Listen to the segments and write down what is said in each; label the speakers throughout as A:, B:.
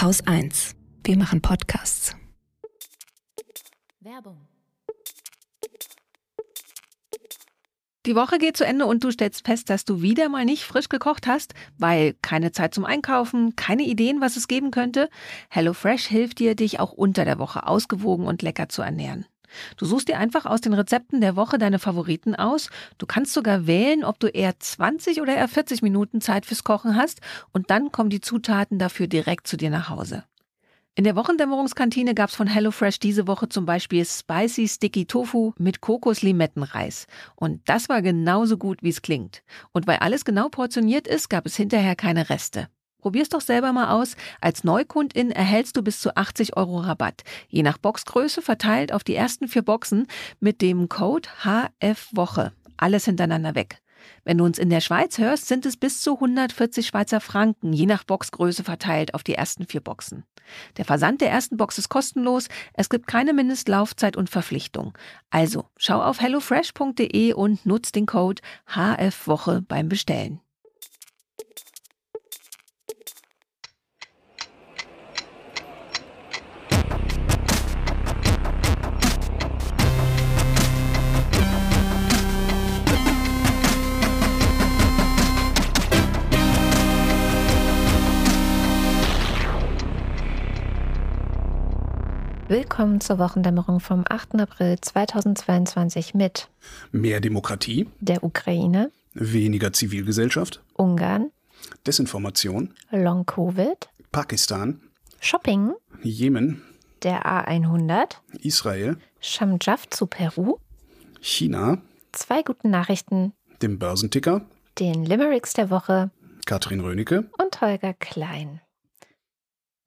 A: Haus 1. Wir machen Podcasts.
B: Werbung.
C: Die Woche geht zu Ende und du stellst fest, dass du wieder mal nicht frisch gekocht hast, weil keine Zeit zum Einkaufen, keine Ideen, was es geben könnte. HelloFresh hilft dir, dich auch unter der Woche ausgewogen und lecker zu ernähren. Du suchst dir einfach aus den Rezepten der Woche deine Favoriten aus. Du kannst sogar wählen, ob du eher 20 oder eher 40 Minuten Zeit fürs Kochen hast und dann kommen die Zutaten dafür direkt zu dir nach Hause. In der Wochendämmerungskantine gab's von HelloFresh diese Woche zum Beispiel Spicy Sticky Tofu mit Kokos-Limettenreis. Und das war genauso gut, wie es klingt. Und weil alles genau portioniert ist, gab es hinterher keine Reste. Probier's doch selber mal aus. Als Neukundin erhältst du bis zu 80 Euro Rabatt. Je nach Boxgröße verteilt auf die ersten vier Boxen mit dem Code HFWOCHE. Alles hintereinander weg. Wenn du uns in der Schweiz hörst, sind es bis zu 140 Schweizer Franken, je nach Boxgröße verteilt auf die ersten vier Boxen. Der Versand der ersten Box ist kostenlos, es gibt keine Mindestlaufzeit und Verpflichtung. Also schau auf hellofresh.de und nutz den Code HFWOCHE beim Bestellen.
B: Willkommen zur Wochendämmerung vom 8. April 2022 mit
D: Mehr Demokratie,
B: der Ukraine,
D: weniger Zivilgesellschaft,
B: Ungarn,
D: Desinformation,
B: Long Covid,
D: Pakistan,
B: Shopping,
D: Jemen,
B: der A100,
D: Israel,
B: Shamjaf zu Peru,
D: China,
B: zwei guten Nachrichten,
D: dem Börsenticker,
B: den Limericks der Woche.
D: Katrin Rönecke.
B: und Holger Klein.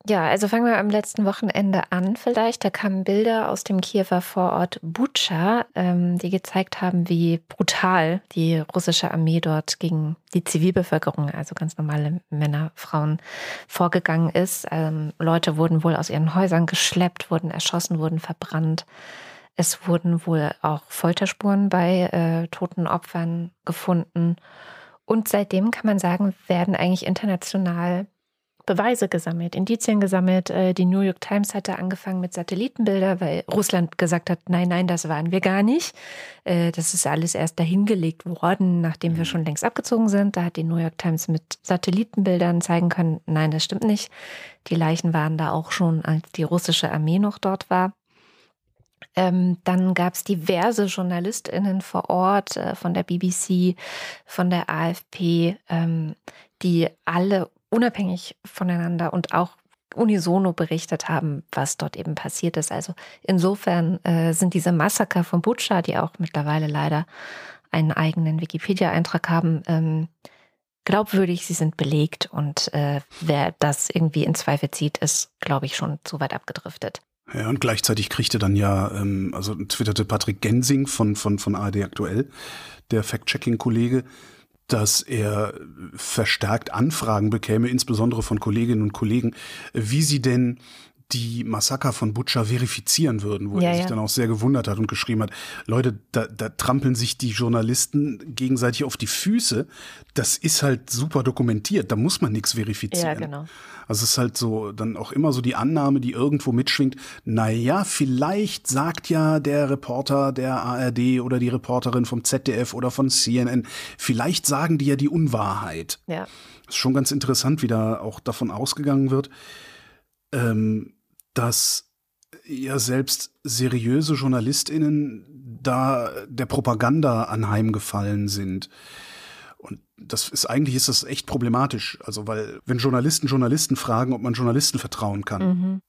B: Ja, also fangen wir am letzten Wochenende an vielleicht. Da kamen Bilder aus dem Kiewer Vorort Butscha, ähm, die gezeigt haben, wie brutal die russische Armee dort gegen die Zivilbevölkerung, also ganz normale Männer, Frauen, vorgegangen ist. Ähm, Leute wurden wohl aus ihren Häusern geschleppt, wurden erschossen, wurden verbrannt. Es wurden wohl auch Folterspuren bei äh, toten Opfern gefunden. Und seitdem kann man sagen, werden eigentlich international Beweise gesammelt, Indizien gesammelt. Äh, Die New York Times hatte angefangen mit Satellitenbilder, weil Russland gesagt hat, nein, nein, das waren wir gar nicht. Äh, Das ist alles erst dahingelegt worden, nachdem wir schon längst abgezogen sind. Da hat die New York Times mit Satellitenbildern zeigen können, nein, das stimmt nicht. Die Leichen waren da auch schon, als die russische Armee noch dort war. Ähm, dann gab es diverse JournalistInnen vor Ort äh, von der BBC, von der AFP, ähm, die alle unabhängig voneinander und auch unisono berichtet haben, was dort eben passiert ist. Also insofern äh, sind diese Massaker von Butscha, die auch mittlerweile leider einen eigenen Wikipedia-Eintrag haben, ähm, glaubwürdig, sie sind belegt und äh, wer das irgendwie in Zweifel zieht, ist, glaube ich, schon zu weit abgedriftet.
D: Ja, und gleichzeitig kriegte dann ja, ähm, also twitterte Patrick Gensing von, von, von ARD aktuell, der Fact-Checking-Kollege, dass er verstärkt Anfragen bekäme, insbesondere von Kolleginnen und Kollegen, wie sie denn die Massaker von Butscha verifizieren würden, wo
B: Ja,
D: er sich
B: ja.
D: dann auch sehr gewundert hat und geschrieben hat, Leute, da, da trampeln sich die Journalisten gegenseitig auf die Füße. Das ist halt super dokumentiert, da muss man nichts verifizieren.
B: Ja, genau.
D: Also es ist halt so dann auch immer so die Annahme, die irgendwo mitschwingt, na ja, vielleicht sagt ja der Reporter der ARD oder die Reporterin vom ZDF oder von CNN, vielleicht sagen die ja die Unwahrheit.
B: Ja.
D: ist schon ganz interessant, wie da auch davon ausgegangen wird, ähm, dass ja selbst seriöse JournalistInnen da der Propaganda anheimgefallen sind. Und das ist eigentlich ist das echt problematisch. Also, weil, wenn Journalisten Journalisten fragen, ob man Journalisten vertrauen kann,
B: Mhm.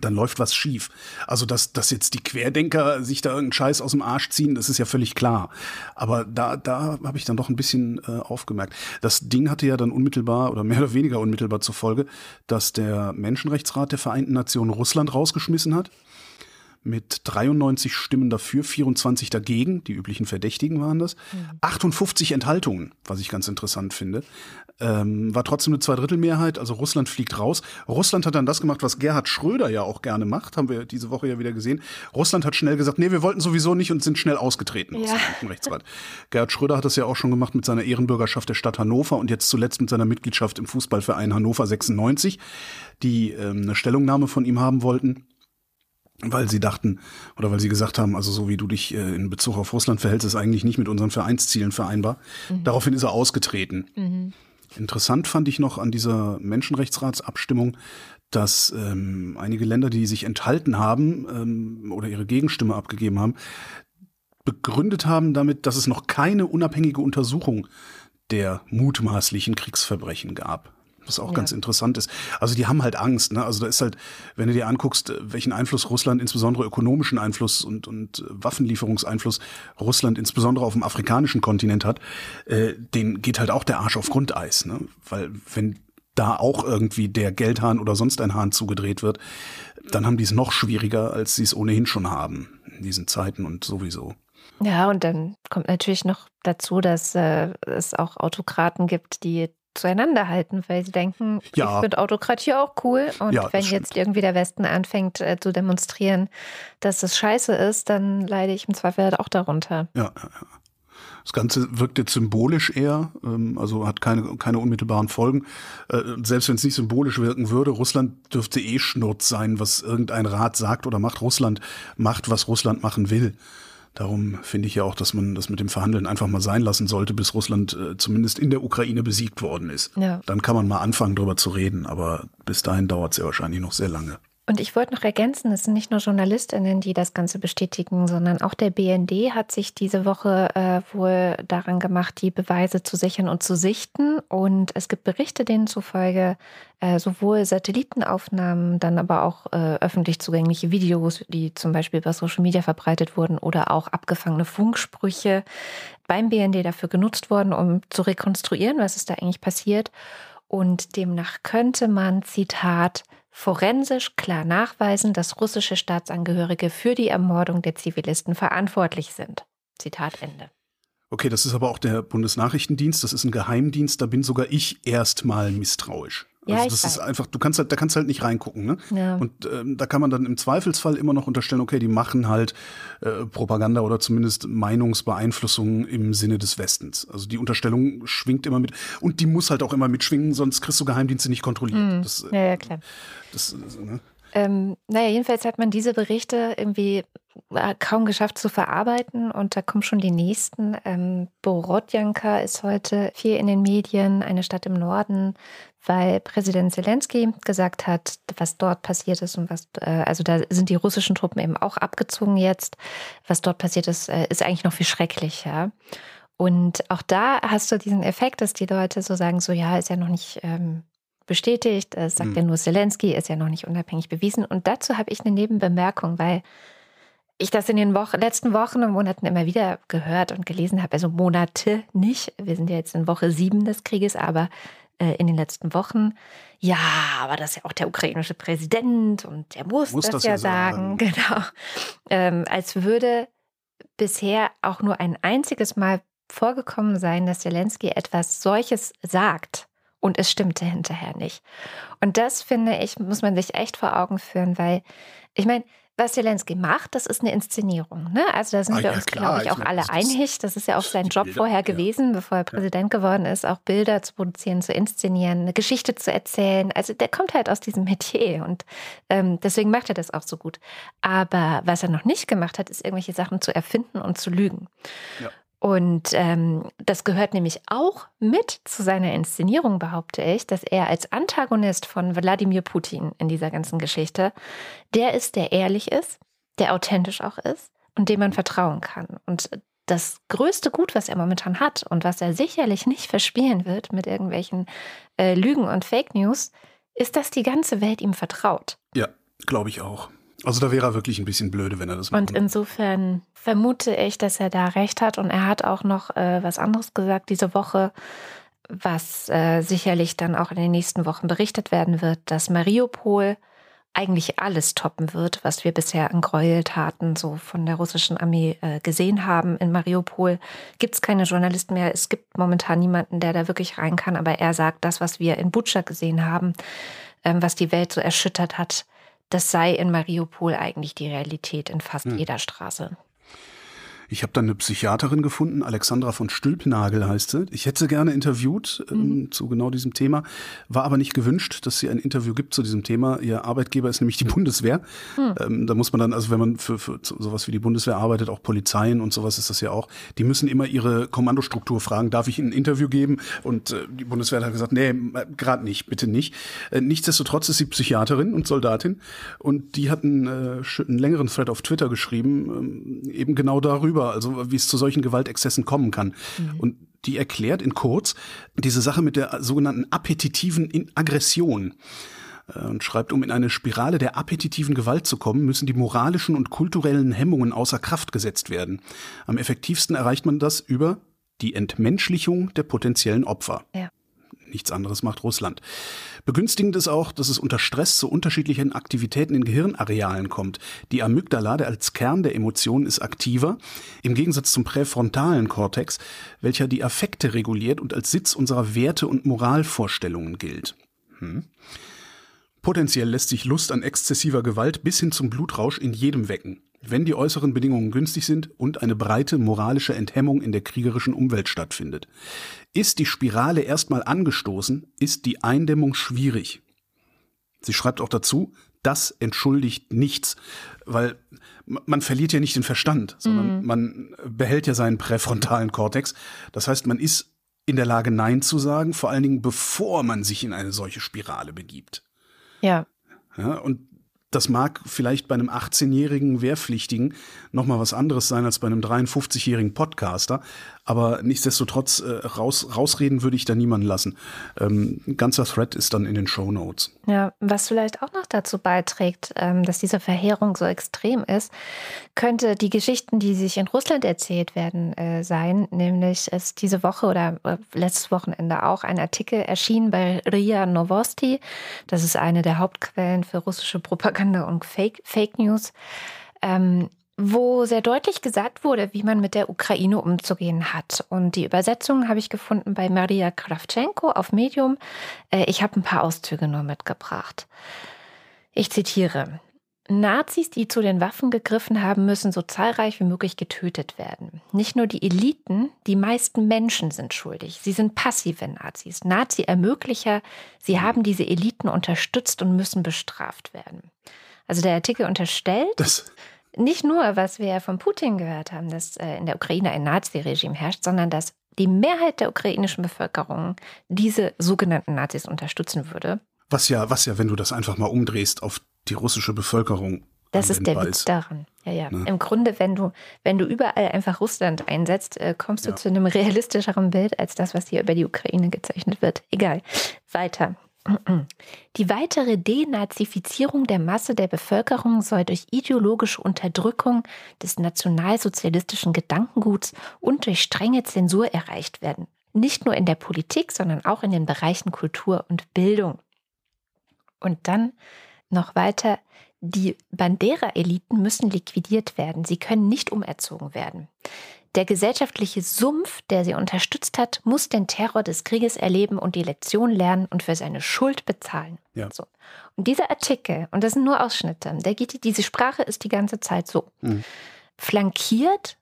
D: Dann läuft was schief. Also, dass, dass jetzt die Querdenker sich da irgendeinen Scheiß aus dem Arsch ziehen, das ist ja völlig klar. Aber da, da habe ich dann doch ein bisschen äh, aufgemerkt. Das Ding hatte ja dann unmittelbar oder mehr oder weniger unmittelbar zur Folge, dass der Menschenrechtsrat der Vereinten Nationen Russland rausgeschmissen hat. Mit 93 Stimmen dafür, 24 dagegen, die üblichen Verdächtigen waren das, 58 Enthaltungen, was ich ganz interessant finde. Ähm, war trotzdem eine Zweidrittelmehrheit, also Russland fliegt raus. Russland hat dann das gemacht, was Gerhard Schröder ja auch gerne macht, haben wir diese Woche ja wieder gesehen. Russland hat schnell gesagt, nee, wir wollten sowieso nicht und sind schnell ausgetreten aus
B: Ja.
D: dem. Gerhard Schröder hat das ja auch schon gemacht mit seiner Ehrenbürgerschaft der Stadt Hannover und jetzt zuletzt mit seiner Mitgliedschaft im Fußballverein Hannover 96, die ähm, eine Stellungnahme von ihm haben wollten weil sie dachten oder weil sie gesagt haben, also so wie du dich äh, in Bezug auf Russland verhältst, ist eigentlich nicht mit unseren Vereinszielen vereinbar. Daraufhin ist er ausgetreten. Interessant fand ich noch an dieser Menschenrechtsratsabstimmung, dass ähm, einige Länder, die sich enthalten haben ähm, oder ihre Gegenstimme abgegeben haben, begründet haben damit, dass es noch keine unabhängige Untersuchung der mutmaßlichen Kriegsverbrechen gab. Was auch
B: Ja.
D: ganz interessant ist. Also die haben halt Angst. Ne? Also da ist halt, wenn du dir anguckst, äh, welchen Einfluss Russland, insbesondere ökonomischen Einfluss und, und äh, Waffenlieferungseinfluss Russland insbesondere auf dem afrikanischen Kontinent hat, äh, den geht halt auch der Arsch auf Grundeis. Ne? Weil wenn da auch irgendwie der Geldhahn oder sonst ein Hahn zugedreht wird, dann haben die es noch schwieriger, als sie es ohnehin schon haben in diesen Zeiten und sowieso.
B: Ja, und dann kommt natürlich noch dazu, dass äh, es auch Autokraten gibt, die zueinander halten, weil sie denken,
D: Ja.
B: ich finde Autokratie auch cool. Und
D: Ja,
B: wenn
D: stimmt.
B: jetzt irgendwie der Westen anfängt äh, zu demonstrieren, dass es scheiße ist, dann leide ich im Zweifel halt auch darunter.
D: Ja, ja, ja. Das Ganze wirkt jetzt symbolisch eher, ähm, also hat keine, keine unmittelbaren Folgen. Äh, selbst wenn es nicht symbolisch wirken würde, Russland dürfte eh Schnurz sein, was irgendein Rat sagt oder macht. Russland macht, was Russland machen will. Darum finde ich ja auch, dass man das mit dem Verhandeln einfach mal sein lassen sollte, bis Russland äh, zumindest in der Ukraine besiegt worden ist.
B: Ja.
D: Dann kann man mal anfangen, darüber zu reden, aber bis dahin dauert es ja wahrscheinlich noch sehr lange.
B: Und ich wollte noch ergänzen, es sind nicht nur JournalistInnen, die das Ganze bestätigen, sondern auch der BND hat sich diese Woche äh, wohl daran gemacht, die Beweise zu sichern und zu sichten. Und es gibt Berichte, denen zufolge äh, sowohl Satellitenaufnahmen, dann aber auch äh, öffentlich zugängliche Videos, die zum Beispiel über Social Media verbreitet wurden oder auch abgefangene Funksprüche beim BND dafür genutzt worden, um zu rekonstruieren, was ist da eigentlich passiert. Und demnach könnte man, Zitat, forensisch klar nachweisen, dass russische Staatsangehörige für die Ermordung der Zivilisten verantwortlich sind. Zitat Ende.
D: Okay, das ist aber auch der Bundesnachrichtendienst, das ist ein Geheimdienst, da bin sogar ich erstmal misstrauisch.
B: Ja,
D: also
B: ich
D: das ist
B: weiß.
D: einfach, du kannst halt, da kannst halt nicht reingucken, ne?
B: Ja.
D: Und ähm, da kann man dann im Zweifelsfall immer noch unterstellen, okay, die machen halt äh, Propaganda oder zumindest Meinungsbeeinflussung im Sinne des Westens. Also die Unterstellung schwingt immer mit und die muss halt auch immer mitschwingen, sonst kriegst du Geheimdienste nicht kontrolliert. Das, äh,
B: ja, ja, klar.
D: das, äh, ne?
B: Ähm, naja, jedenfalls hat man diese Berichte irgendwie äh, kaum geschafft zu verarbeiten und da kommen schon die nächsten. Ähm, Borodjanka ist heute viel in den Medien, eine Stadt im Norden, weil Präsident Zelensky gesagt hat, was dort passiert ist und was, äh, also da sind die russischen Truppen eben auch abgezogen jetzt. Was dort passiert ist, äh, ist eigentlich noch viel schrecklicher. Und auch da hast du diesen Effekt, dass die Leute so sagen, so ja, ist ja noch nicht ähm, bestätigt, das sagt
D: Hm.
B: ja nur Zelensky, ist ja noch nicht unabhängig bewiesen. Und dazu habe ich eine Nebenbemerkung, weil ich das in den Wochen, letzten Wochen und Monaten immer wieder gehört und gelesen habe. Also Monate nicht. Wir sind ja jetzt in Woche sieben des Krieges, aber äh, in den letzten Wochen, ja, aber das ist ja auch der ukrainische Präsident und der muss,
D: Muss
B: das,
D: das
B: ja sagen.
D: sagen.
B: Genau. Ähm, als würde bisher auch nur ein einziges Mal vorgekommen sein, dass Zelensky etwas solches sagt und es stimmte hinterher nicht. Und das finde ich, muss man sich echt vor Augen führen, weil ich meine, was Zelensky macht, das ist eine Inszenierung. Ne? Also da sind
D: Ah,
B: wir
D: ja,
B: uns, glaube ich,
D: Ich
B: auch alle
D: das
B: einig. Das ist ja auch sein Job
D: Bilder,
B: vorher
D: ja.
B: gewesen, bevor er Präsident geworden ist, auch Bilder zu produzieren, zu inszenieren, eine Geschichte zu erzählen. Also der kommt halt aus diesem Metier und ähm, deswegen macht er das auch so gut. Aber was er noch nicht gemacht hat, ist irgendwelche Sachen zu erfinden und zu lügen. Und ähm, das gehört nämlich auch mit zu seiner Inszenierung, behaupte ich, dass er als Antagonist von Wladimir Putin in dieser ganzen Geschichte der ist, der ehrlich ist, der authentisch auch ist und dem man vertrauen kann. Und das größte Gut, was er momentan hat und was er sicherlich nicht verspielen wird mit irgendwelchen äh, Lügen und Fake News, ist, dass die ganze Welt ihm vertraut.
D: Ja, glaube ich auch. Also da wäre er wirklich ein bisschen blöde, wenn er das macht.
B: Und insofern vermute ich, dass er da recht hat. Und er hat auch noch äh, was anderes gesagt diese Woche, was äh, sicherlich dann auch in den nächsten Wochen berichtet werden wird, dass Mariupol eigentlich alles toppen wird, was wir bisher an Gräueltaten so von der russischen Armee äh, gesehen haben. In Mariupol gibt es keine Journalisten mehr. Es gibt momentan niemanden, der da wirklich rein kann. Aber er sagt, das, was wir in Butscha gesehen haben, ähm, was die Welt so erschüttert hat, das sei in Mariupol eigentlich die Realität in fast hm. jeder Straße.
D: Ich habe dann eine Psychiaterin gefunden, Alexandra von Stülpnagel heißt sie. Ich hätte sie gerne interviewt ähm, mhm. zu genau diesem Thema, war aber nicht gewünscht, dass sie ein Interview gibt zu diesem Thema. Ihr Arbeitgeber ist nämlich die Bundeswehr. Mhm. Ähm, da muss man dann, also wenn man für, für sowas wie die Bundeswehr arbeitet, auch Polizeien und sowas ist das ja auch, die müssen immer ihre Kommandostruktur fragen, darf ich Ihnen ein Interview geben? Und äh, die Bundeswehr hat gesagt, nee, gerade nicht, bitte nicht. Äh, nichtsdestotrotz ist sie Psychiaterin und Soldatin und die hat einen, äh, einen längeren Thread auf Twitter geschrieben, ähm, eben genau darüber darüber, also wie es zu solchen Gewaltexzessen kommen kann. Mhm. Und die erklärt in kurz diese Sache mit der sogenannten appetitiven Aggression äh, und schreibt, um in eine Spirale der appetitiven Gewalt zu kommen, müssen die moralischen und kulturellen Hemmungen außer Kraft gesetzt werden. Am effektivsten erreicht man das über die Entmenschlichung der potenziellen Opfer. Ja. Nichts anderes macht Russland. Begünstigend ist auch, dass es unter Stress zu unterschiedlichen Aktivitäten in Gehirnarealen kommt. Die Amygdala, der als Kern der Emotionen ist aktiver, im Gegensatz zum präfrontalen Kortex, welcher die Affekte reguliert und als Sitz unserer Werte- und Moralvorstellungen gilt. Hm. Potenziell lässt sich Lust an exzessiver Gewalt bis hin zum Blutrausch in jedem wecken wenn die äußeren Bedingungen günstig sind und eine breite moralische Enthemmung in der kriegerischen Umwelt stattfindet. Ist die Spirale erstmal angestoßen, ist die Eindämmung schwierig. Sie schreibt auch dazu, das entschuldigt nichts, weil man verliert ja nicht den Verstand, sondern mhm. man behält ja seinen präfrontalen Kortex. Das heißt, man ist in der Lage, Nein zu sagen, vor allen Dingen bevor man sich in eine solche Spirale begibt.
B: Ja.
D: Ja, und das mag vielleicht bei einem 18-jährigen Wehrpflichtigen noch mal was anderes sein als bei einem 53-jährigen Podcaster, aber nichtsdestotrotz äh, raus, rausreden würde ich da niemanden lassen. Ähm, ein ganzer Thread ist dann in den Show Notes.
B: Ja, was vielleicht auch noch dazu beiträgt, ähm, dass diese Verheerung so extrem ist, könnte die Geschichten, die sich in Russland erzählt werden, äh, sein. Nämlich ist diese Woche oder äh, letztes Wochenende auch ein Artikel erschienen bei RIA Novosti. Das ist eine der Hauptquellen für russische Propaganda und Fake, Fake News. Ähm, wo sehr deutlich gesagt wurde, wie man mit der Ukraine umzugehen hat. Und die Übersetzung habe ich gefunden bei Maria Kravchenko auf Medium. Äh, ich habe ein paar Auszüge nur mitgebracht. Ich zitiere. Nazis, die zu den Waffen gegriffen haben, müssen so zahlreich wie möglich getötet werden. Nicht nur die Eliten, die meisten Menschen sind schuldig. Sie sind passive Nazis, Nazi-Ermöglicher. Sie haben diese Eliten unterstützt und müssen bestraft werden. Also der Artikel unterstellt, das nicht nur, was wir von Putin gehört haben, dass äh, in der Ukraine ein Nazi-Regime herrscht, sondern dass die Mehrheit der ukrainischen Bevölkerung diese sogenannten Nazis unterstützen würde.
D: Was ja, was ja, wenn du das einfach mal umdrehst auf die russische Bevölkerung.
B: Das ist der Witz daran. Ja, ja. Ne? Im Grunde, wenn du, wenn du überall einfach Russland einsetzt, äh, kommst du ja. zu einem realistischeren Bild als das, was hier über die Ukraine gezeichnet wird. Egal. Weiter. Die weitere Denazifizierung der Masse der Bevölkerung soll durch ideologische Unterdrückung des nationalsozialistischen Gedankenguts und durch strenge Zensur erreicht werden. Nicht nur in der Politik, sondern auch in den Bereichen Kultur und Bildung. Und dann noch weiter, die Bandera-Eliten müssen liquidiert werden. Sie können nicht umerzogen werden. Der gesellschaftliche Sumpf, der sie unterstützt hat, muss den Terror des Krieges erleben und die Lektion lernen und für seine Schuld bezahlen. Ja. So. Und dieser Artikel, und das sind nur Ausschnitte, der geht, diese Sprache ist die ganze Zeit so, mhm. flankiert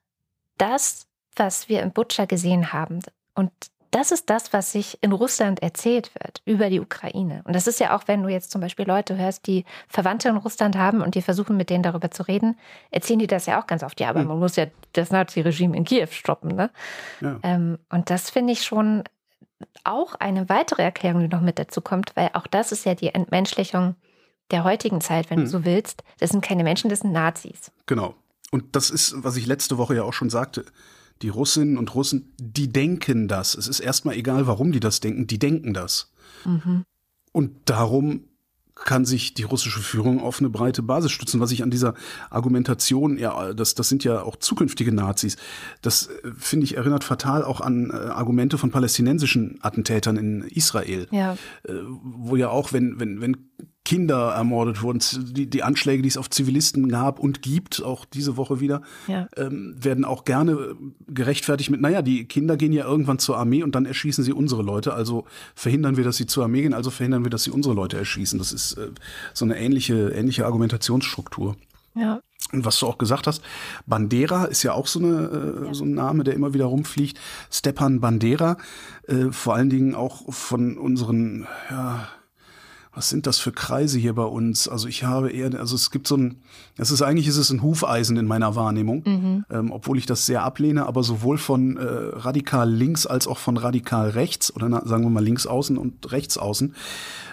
B: das, was wir in Butcher gesehen haben. Und das ist das, was sich in Russland erzählt wird über die Ukraine. Und das ist ja auch, wenn du jetzt zum Beispiel Leute hörst, die Verwandte in Russland haben und die versuchen, mit denen darüber zu reden, erzählen die das ja auch ganz oft. Ja, aber hm. man muss ja das Nazi-Regime in Kiew stoppen. Ne? Ja. Ähm, und das finde ich schon auch eine weitere Erklärung, die noch mit dazu kommt, weil auch das ist ja die Entmenschlichung der heutigen Zeit, wenn hm. du so willst. Das sind keine Menschen, das sind Nazis.
D: Genau. Und das ist, was ich letzte Woche ja auch schon sagte die Russinnen und Russen, die denken das. Es ist erstmal egal, warum die das denken, die denken das. Mhm. Und darum kann sich die russische Führung auf eine breite Basis stützen. Was ich an dieser Argumentation, ja, das, das sind ja auch zukünftige Nazis, das äh, finde ich erinnert fatal auch an äh, Argumente von palästinensischen Attentätern in Israel. Ja. Äh, wo ja auch, wenn, wenn, wenn Kinder ermordet wurden, die, die Anschläge, die es auf Zivilisten gab und gibt, auch diese Woche wieder,
B: Ja.
D: ähm, werden auch gerne gerechtfertigt mit, naja, die Kinder gehen ja irgendwann zur Armee und dann erschießen sie unsere Leute, also verhindern wir, dass sie zur Armee gehen, also verhindern wir, dass sie unsere Leute erschießen. Das ist äh, so eine ähnliche, ähnliche Argumentationsstruktur.
B: Ja.
D: Und was du auch gesagt hast, Bandera ist ja auch so, eine, äh, so ein Name, der immer wieder rumfliegt. Stepan Bandera, äh, vor allen Dingen auch von unseren, ja, was sind das für Kreise hier bei uns? Also ich habe eher, also es gibt so ein, es ist eigentlich ist es ein Hufeisen in meiner Wahrnehmung, ähm, obwohl ich das sehr ablehne, aber sowohl von äh, radikal links als auch von radikal rechts oder na, sagen wir mal links außen und rechts außen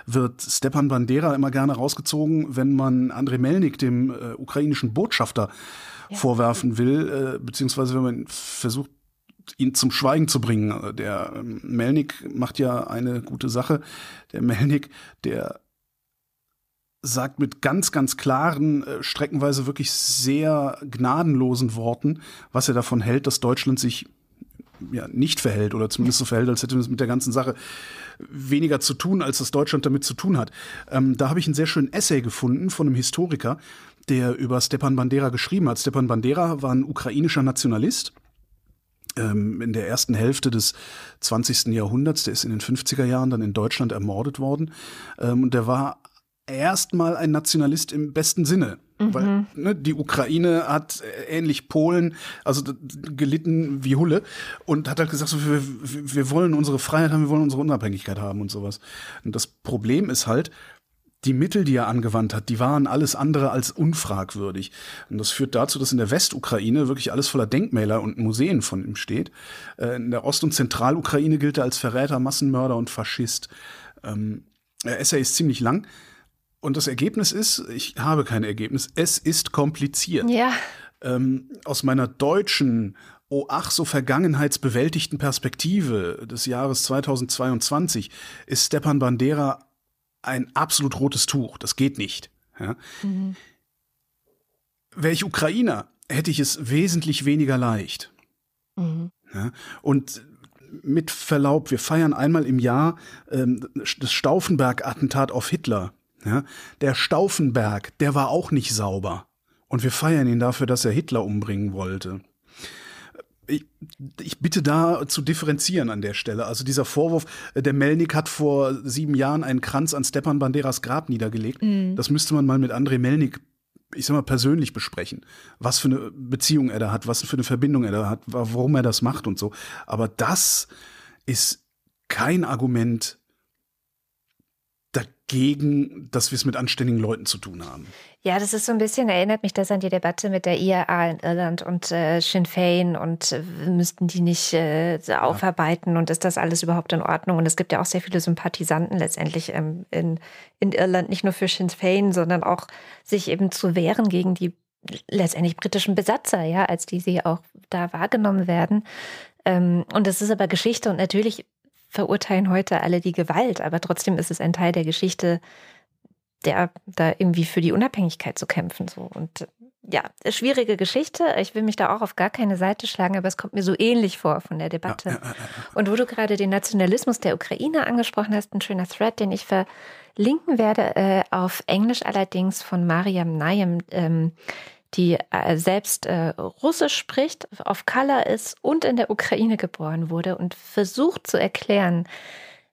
D: wird Stepan Bandera immer gerne rausgezogen, wenn man Andrei Melnik, dem äh, ukrainischen Botschafter, vorwerfen will, äh, beziehungsweise wenn man versucht, ihn zum Schweigen zu bringen. Der ähm, Melnik macht ja eine gute Sache. Der Melnik, der sagt mit ganz, ganz klaren, äh, streckenweise wirklich sehr gnadenlosen Worten, was er davon hält, dass Deutschland sich ja, nicht verhält oder zumindest so verhält, als hätte es mit der ganzen Sache weniger zu tun, als das Deutschland damit zu tun hat. Ähm, da habe ich einen sehr schönen Essay gefunden von einem Historiker, der über Stepan Bandera geschrieben hat. Stepan Bandera war ein ukrainischer Nationalist in der ersten Hälfte des 20. Jahrhunderts. Der ist in den 50er Jahren dann in Deutschland ermordet worden. Ähm, und der war erstmal ein Nationalist im besten Sinne. Weil ne, die Ukraine hat äh, ähnlich Polen, also gelitten wie Hulle und hat halt gesagt, so, wir wir wollen unsere Freiheit haben, wir wollen unsere Unabhängigkeit haben und sowas. Und das Problem ist halt, die Mittel, die er angewandt hat, die waren alles andere als unfragwürdig. Und das führt dazu, dass in der Westukraine wirklich alles voller Denkmäler und Museen von ihm steht. Äh, In der Ost- und Zentralukraine gilt er als Verräter, Massenmörder und Faschist. Ähm, der Essay ist ziemlich lang. Und das Ergebnis ist, ich habe kein Ergebnis, es ist kompliziert.
B: Ja.
D: Ähm, aus meiner deutschen, oh ach so vergangenheitsbewältigten Perspektive des Jahres 2022 ist Stepan Bandera ein absolut rotes Tuch. Das geht nicht. Ja? Wäre ich Ukrainer, hätte ich es wesentlich weniger leicht.
B: Mhm.
D: Ja? Und mit Verlaub, wir feiern einmal im Jahr ähm, das Stauffenberg-Attentat auf Hitler. Ja? Der Stauffenberg, der war auch nicht sauber. Und wir feiern ihn dafür, dass er Hitler umbringen wollte. Ich, ich bitte da zu differenzieren an der Stelle. Also dieser Vorwurf, äh, der Melnik hat vor sieben Jahren einen Kranz an Stepan Banderas Grab niedergelegt. Das müsste man mal mit André Melnik, ich sag mal, persönlich besprechen. Was für eine Beziehung er da hat, was für eine Verbindung er da hat, warum er das macht und so. Aber das ist kein Argument dagegen, dass wir es mit anständigen Leuten zu tun haben.
B: Ja, das ist so ein bisschen, erinnert mich das an die Debatte mit der IAA in Irland und äh, Sinn Fein und äh, müssten die nicht äh, aufarbeiten und ist das alles überhaupt in Ordnung? Und es gibt ja auch sehr viele Sympathisanten letztendlich ähm, in, in Irland, nicht nur für Sinn Fein, sondern auch sich eben zu wehren gegen die letztendlich britischen Besatzer, ja, als die sie auch da wahrgenommen werden. Ähm, und das ist aber Geschichte und natürlich verurteilen heute alle die Gewalt, aber trotzdem ist es ein Teil der Geschichte, der da irgendwie für die Unabhängigkeit zu kämpfen. So. Und äh, ja, schwierige Geschichte. Ich will mich da auch auf gar keine Seite schlagen, aber es kommt mir so ähnlich vor von der Debatte. Und wo du gerade den Nationalismus der Ukraine angesprochen hast, ein schöner Thread, den ich verlinken werde, äh, auf Englisch allerdings von Mariam Nayem, ähm, die äh, selbst äh, Russisch spricht, auf Color ist und in der Ukraine geboren wurde und versucht zu erklären,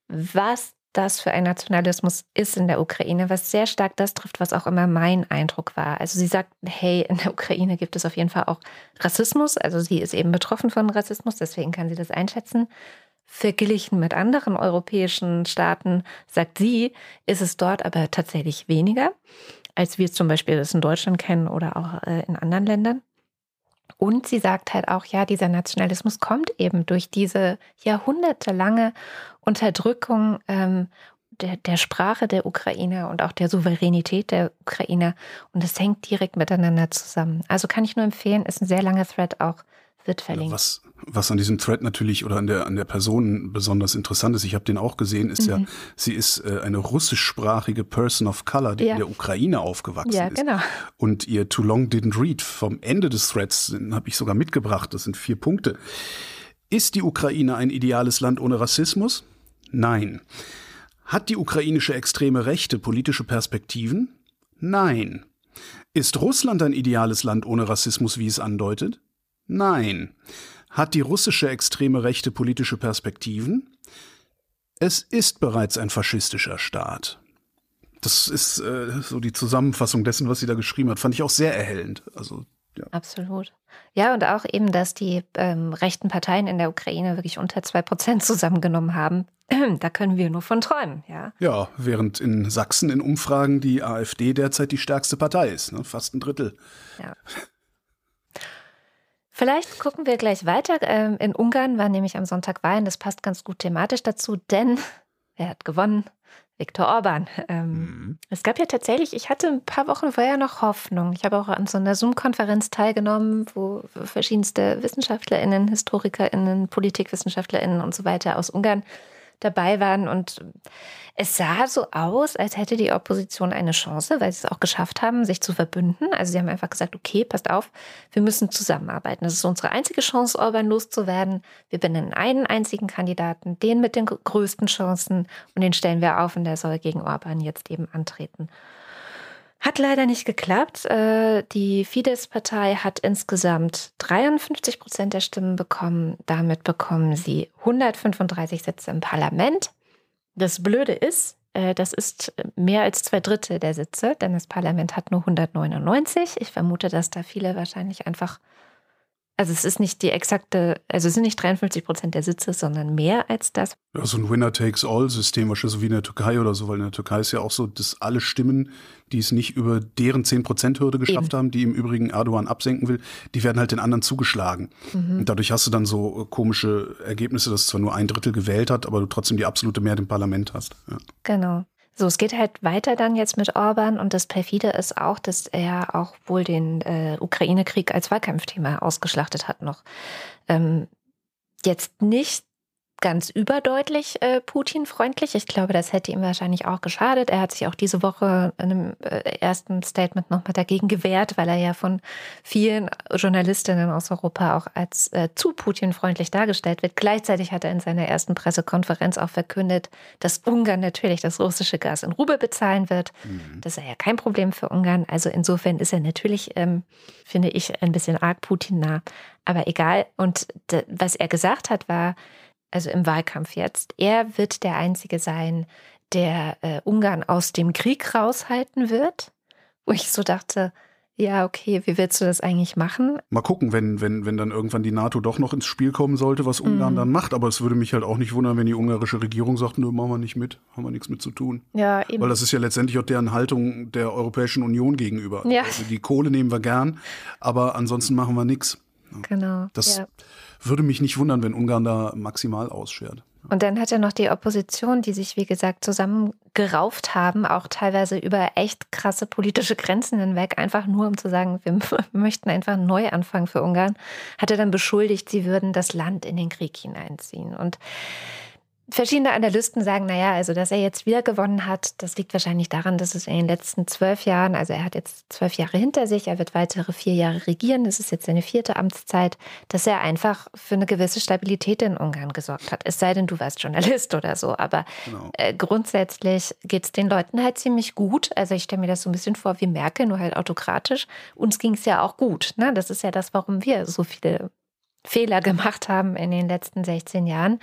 B: was das für ein Nationalismus ist in der Ukraine, was sehr stark das trifft, was auch immer mein Eindruck war. Also sie sagt, hey, in der Ukraine gibt es auf jeden Fall auch Rassismus. Also sie ist eben betroffen von Rassismus, deswegen kann sie das einschätzen. Verglichen mit anderen europäischen Staaten, sagt sie, ist es dort aber tatsächlich weniger, als wir zum Beispiel das in Deutschland kennen oder auch äh, in anderen Ländern. Und sie sagt halt auch, ja, dieser Nationalismus kommt eben durch diese jahrhundertelange Unterdrückung ähm, der, der Sprache der Ukrainer und auch der Souveränität der Ukrainer. Und es hängt direkt miteinander zusammen. Also kann ich nur empfehlen, ist ein sehr langer Thread auch, wird verlinkt.
D: Was, was an diesem Thread natürlich oder an der, an der Person besonders interessant ist, ich habe den auch gesehen, ist ja, sie ist äh, eine russischsprachige Person of Color, die
B: Ja.
D: in der Ukraine aufgewachsen
B: Ja,
D: ist.
B: genau.
D: Und ihr Too Long Didn't Read vom Ende des Threads habe ich sogar mitgebracht. Das sind vier Punkte. Ist die Ukraine ein ideales Land ohne Rassismus? Nein. Hat die ukrainische extreme Rechte politische Perspektiven? Nein. Ist Russland ein ideales Land ohne Rassismus, wie es andeutet? Nein. Hat die russische extreme Rechte politische Perspektiven? Es ist bereits ein faschistischer Staat. Das ist äh, so die Zusammenfassung dessen, was sie da geschrieben hat. Fand ich auch sehr erhellend. Also ja.
B: Absolut. Ja, und auch eben, dass die ähm, rechten Parteien in der Ukraine wirklich unter zwei Prozent zusammengenommen haben. da können wir nur von träumen, ja.
D: Ja, während in Sachsen in Umfragen die AfD derzeit die stärkste Partei ist, ne? fast ein Drittel. Ja.
B: Vielleicht gucken wir gleich weiter. Ähm, in Ungarn war nämlich am Sonntag Wahlen. Das passt ganz gut thematisch dazu, denn wer hat gewonnen? Viktor Orban. Ähm, mhm. Es gab ja tatsächlich, ich hatte ein paar Wochen vorher noch Hoffnung. Ich habe auch an so einer Zoom-Konferenz teilgenommen, wo verschiedenste WissenschaftlerInnen, HistorikerInnen, PolitikwissenschaftlerInnen und so weiter aus Ungarn dabei waren. Und es sah so aus, als hätte die Opposition eine Chance, weil sie es auch geschafft haben, sich zu verbünden. Also sie haben einfach gesagt, okay, passt auf, wir müssen zusammenarbeiten. Das ist unsere einzige Chance, Orban loszuwerden. Wir benennen einen einzigen Kandidaten, den mit den größten Chancen und den stellen wir auf und der soll gegen Orban jetzt eben antreten. Hat leider nicht geklappt. Äh, die Fidesz-Partei hat insgesamt 53 Prozent der Stimmen bekommen. Damit bekommen sie 135 Sitze im Parlament. Das Blöde ist, äh, das ist mehr als zwei Drittel der Sitze, denn das Parlament hat nur 199. Ich vermute, dass da viele wahrscheinlich einfach also es ist nicht die exakte, also es sind nicht 53 Prozent der Sitze, sondern mehr als das.
D: Ja, so ein Winner-Takes-All-System, wahrscheinlich so wie in der Türkei oder so, weil in der Türkei ist ja auch so, dass alle Stimmen, die es nicht über deren 10%-Hürde geschafft Eben. haben, die im Übrigen Erdogan absenken will, die werden halt den anderen zugeschlagen. Mhm. Und dadurch hast du dann so komische Ergebnisse, dass zwar nur ein Drittel gewählt hat, aber du trotzdem die absolute Mehrheit im Parlament hast. Ja.
B: Genau. So, es geht halt weiter dann jetzt mit Orban und das perfide ist auch, dass er auch wohl den äh, Ukraine-Krieg als Wahlkampfthema ausgeschlachtet hat noch. Ähm, jetzt nicht ganz überdeutlich äh, Putin-freundlich. Ich glaube, das hätte ihm wahrscheinlich auch geschadet. Er hat sich auch diese Woche in einem äh, ersten Statement nochmal dagegen gewehrt, weil er ja von vielen Journalistinnen aus Europa auch als äh, zu Putin-freundlich dargestellt wird. Gleichzeitig hat er in seiner ersten Pressekonferenz auch verkündet, dass Ungarn natürlich das russische Gas in Rubel bezahlen wird. Mhm. Das ist ja kein Problem für Ungarn. Also insofern ist er natürlich, ähm, finde ich, ein bisschen arg Putin-nah. Aber egal. Und was er gesagt hat, war, also im Wahlkampf jetzt, er wird der Einzige sein, der äh, Ungarn aus dem Krieg raushalten wird. Wo ich so dachte, ja, okay, wie willst du das eigentlich machen?
D: Mal gucken, wenn, wenn, wenn dann irgendwann die NATO doch noch ins Spiel kommen sollte, was Ungarn mm. dann macht. Aber es würde mich halt auch nicht wundern, wenn die ungarische Regierung sagt, nö, machen wir nicht mit, haben wir nichts mit zu tun.
B: Ja, eben.
D: Weil das ist ja letztendlich auch deren Haltung der Europäischen Union gegenüber.
B: Ja.
D: Also die Kohle nehmen wir gern, aber ansonsten machen wir nichts.
B: Genau.
D: Das
B: ja.
D: Würde mich nicht wundern, wenn Ungarn da maximal ausschert.
B: Und dann hat er noch die Opposition, die sich, wie gesagt, zusammengerauft haben, auch teilweise über echt krasse politische Grenzen hinweg, einfach nur um zu sagen, wir möchten einfach einen Neuanfang für Ungarn, hat er dann beschuldigt, sie würden das Land in den Krieg hineinziehen. Und Verschiedene Analysten sagen, naja, also dass er jetzt wieder gewonnen hat, das liegt wahrscheinlich daran, dass es in den letzten zwölf Jahren, also er hat jetzt zwölf Jahre hinter sich, er wird weitere vier Jahre regieren, das ist jetzt seine vierte Amtszeit, dass er einfach für eine gewisse Stabilität in Ungarn gesorgt hat. Es sei denn, du warst Journalist oder so, aber genau. äh, grundsätzlich geht es den Leuten halt ziemlich gut. Also ich stelle mir das so ein bisschen vor wie Merkel, nur halt autokratisch. Uns ging es ja auch gut. Ne? Das ist ja das, warum wir so viele Fehler gemacht haben in den letzten 16 Jahren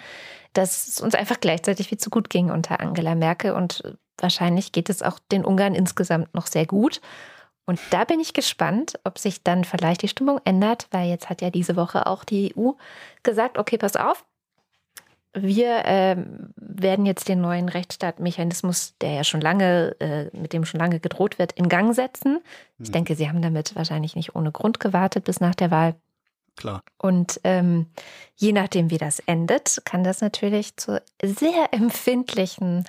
B: dass es uns einfach gleichzeitig viel zu gut ging unter Angela Merkel und wahrscheinlich geht es auch den Ungarn insgesamt noch sehr gut. Und da bin ich gespannt, ob sich dann vielleicht die Stimmung ändert, weil jetzt hat ja diese Woche auch die EU gesagt, okay, pass auf, wir äh, werden jetzt den neuen Rechtsstaatmechanismus, der ja schon lange, äh, mit dem schon lange gedroht wird, in Gang setzen. Ich hm. denke, Sie haben damit wahrscheinlich nicht ohne Grund gewartet bis nach der Wahl.
D: Klar.
B: Und ähm, je nachdem, wie das endet, kann das natürlich zu sehr empfindlichen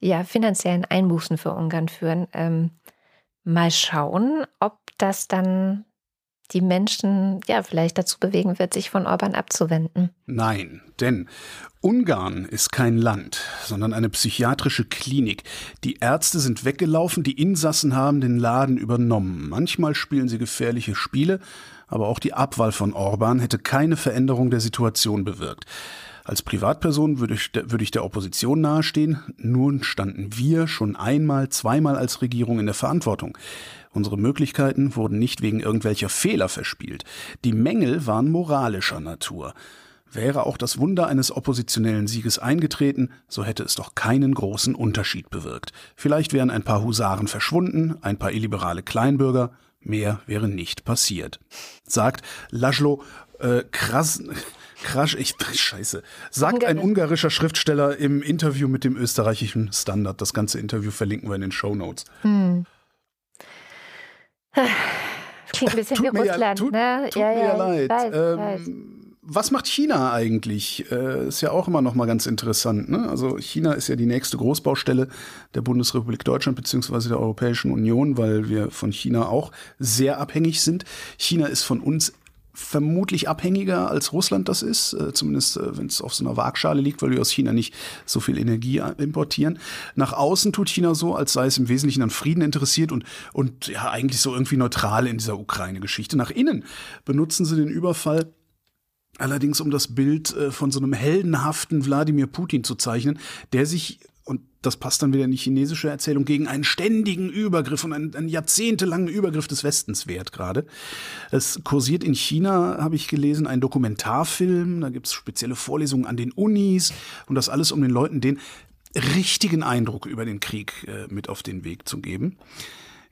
B: ja, finanziellen Einbußen für Ungarn führen. Ähm, mal schauen, ob das dann die Menschen ja vielleicht dazu bewegen wird, sich von Orban abzuwenden.
D: Nein, denn Ungarn ist kein Land, sondern eine psychiatrische Klinik. Die Ärzte sind weggelaufen, die Insassen haben den Laden übernommen. Manchmal spielen sie gefährliche Spiele, aber auch die Abwahl von Orban hätte keine Veränderung der Situation bewirkt. Als Privatperson würde ich, würde ich der Opposition nahestehen. Nun standen wir schon einmal, zweimal als Regierung in der Verantwortung. Unsere Möglichkeiten wurden nicht wegen irgendwelcher Fehler verspielt. Die Mängel waren moralischer Natur. Wäre auch das Wunder eines oppositionellen Sieges eingetreten, so hätte es doch keinen großen Unterschied bewirkt. Vielleicht wären ein paar Husaren verschwunden, ein paar illiberale Kleinbürger, mehr wäre nicht passiert. Sagt Laszlo äh, Kras Krasch, ich, scheiße. Sagt ein ungarischer Schriftsteller im Interview mit dem österreichischen Standard. Das ganze Interview verlinken wir in den Show Notes. Hm.
B: Klingt ein bisschen tut wie Russland,
D: ja, tut,
B: ne?
D: Tut ja, mir ja, leid. Weiß, ähm. Was macht China eigentlich? Äh, ist ja auch immer noch mal ganz interessant. Ne? Also China ist ja die nächste Großbaustelle der Bundesrepublik Deutschland beziehungsweise der Europäischen Union, weil wir von China auch sehr abhängig sind. China ist von uns vermutlich abhängiger als Russland das ist, äh, zumindest äh, wenn es auf so einer Waagschale liegt, weil wir aus China nicht so viel Energie äh, importieren. Nach außen tut China so, als sei es im Wesentlichen an Frieden interessiert und, und ja eigentlich so irgendwie neutral in dieser Ukraine-Geschichte. Nach innen benutzen sie den Überfall allerdings um das Bild von so einem heldenhaften Wladimir Putin zu zeichnen, der sich und das passt dann wieder in die chinesische Erzählung, gegen einen ständigen Übergriff und einen, einen jahrzehntelangen Übergriff des Westens wert gerade. Es kursiert in China, habe ich gelesen, ein Dokumentarfilm, da gibt es spezielle Vorlesungen an den Unis und das alles, um den Leuten den richtigen Eindruck über den Krieg äh, mit auf den Weg zu geben.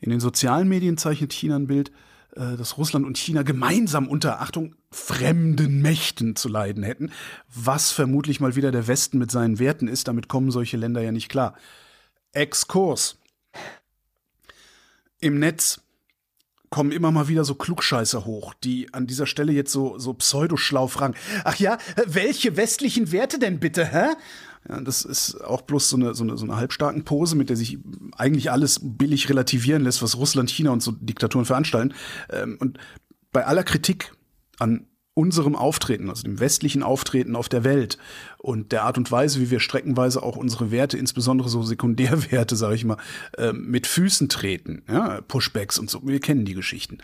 D: In den sozialen Medien zeichnet China ein Bild, äh, dass Russland und China gemeinsam unter Achtung fremden Mächten zu leiden hätten, was vermutlich mal wieder der Westen mit seinen Werten ist. Damit kommen solche Länder ja nicht klar. Exkurs. Im Netz kommen immer mal wieder so Klugscheißer hoch, die an dieser Stelle jetzt so, so pseudoschlau fragen. Ach ja, welche westlichen Werte denn bitte, hä? Ja, das ist auch bloß so eine, so, eine, so eine halbstarken Pose, mit der sich eigentlich alles billig relativieren lässt, was Russland, China und so Diktaturen veranstalten. Ähm, und bei aller Kritik an unserem Auftreten, also dem westlichen Auftreten auf der Welt und der Art und Weise, wie wir streckenweise auch unsere Werte, insbesondere so Sekundärwerte, sage ich mal, äh, mit Füßen treten, ja, Pushbacks und so. Wir kennen die Geschichten.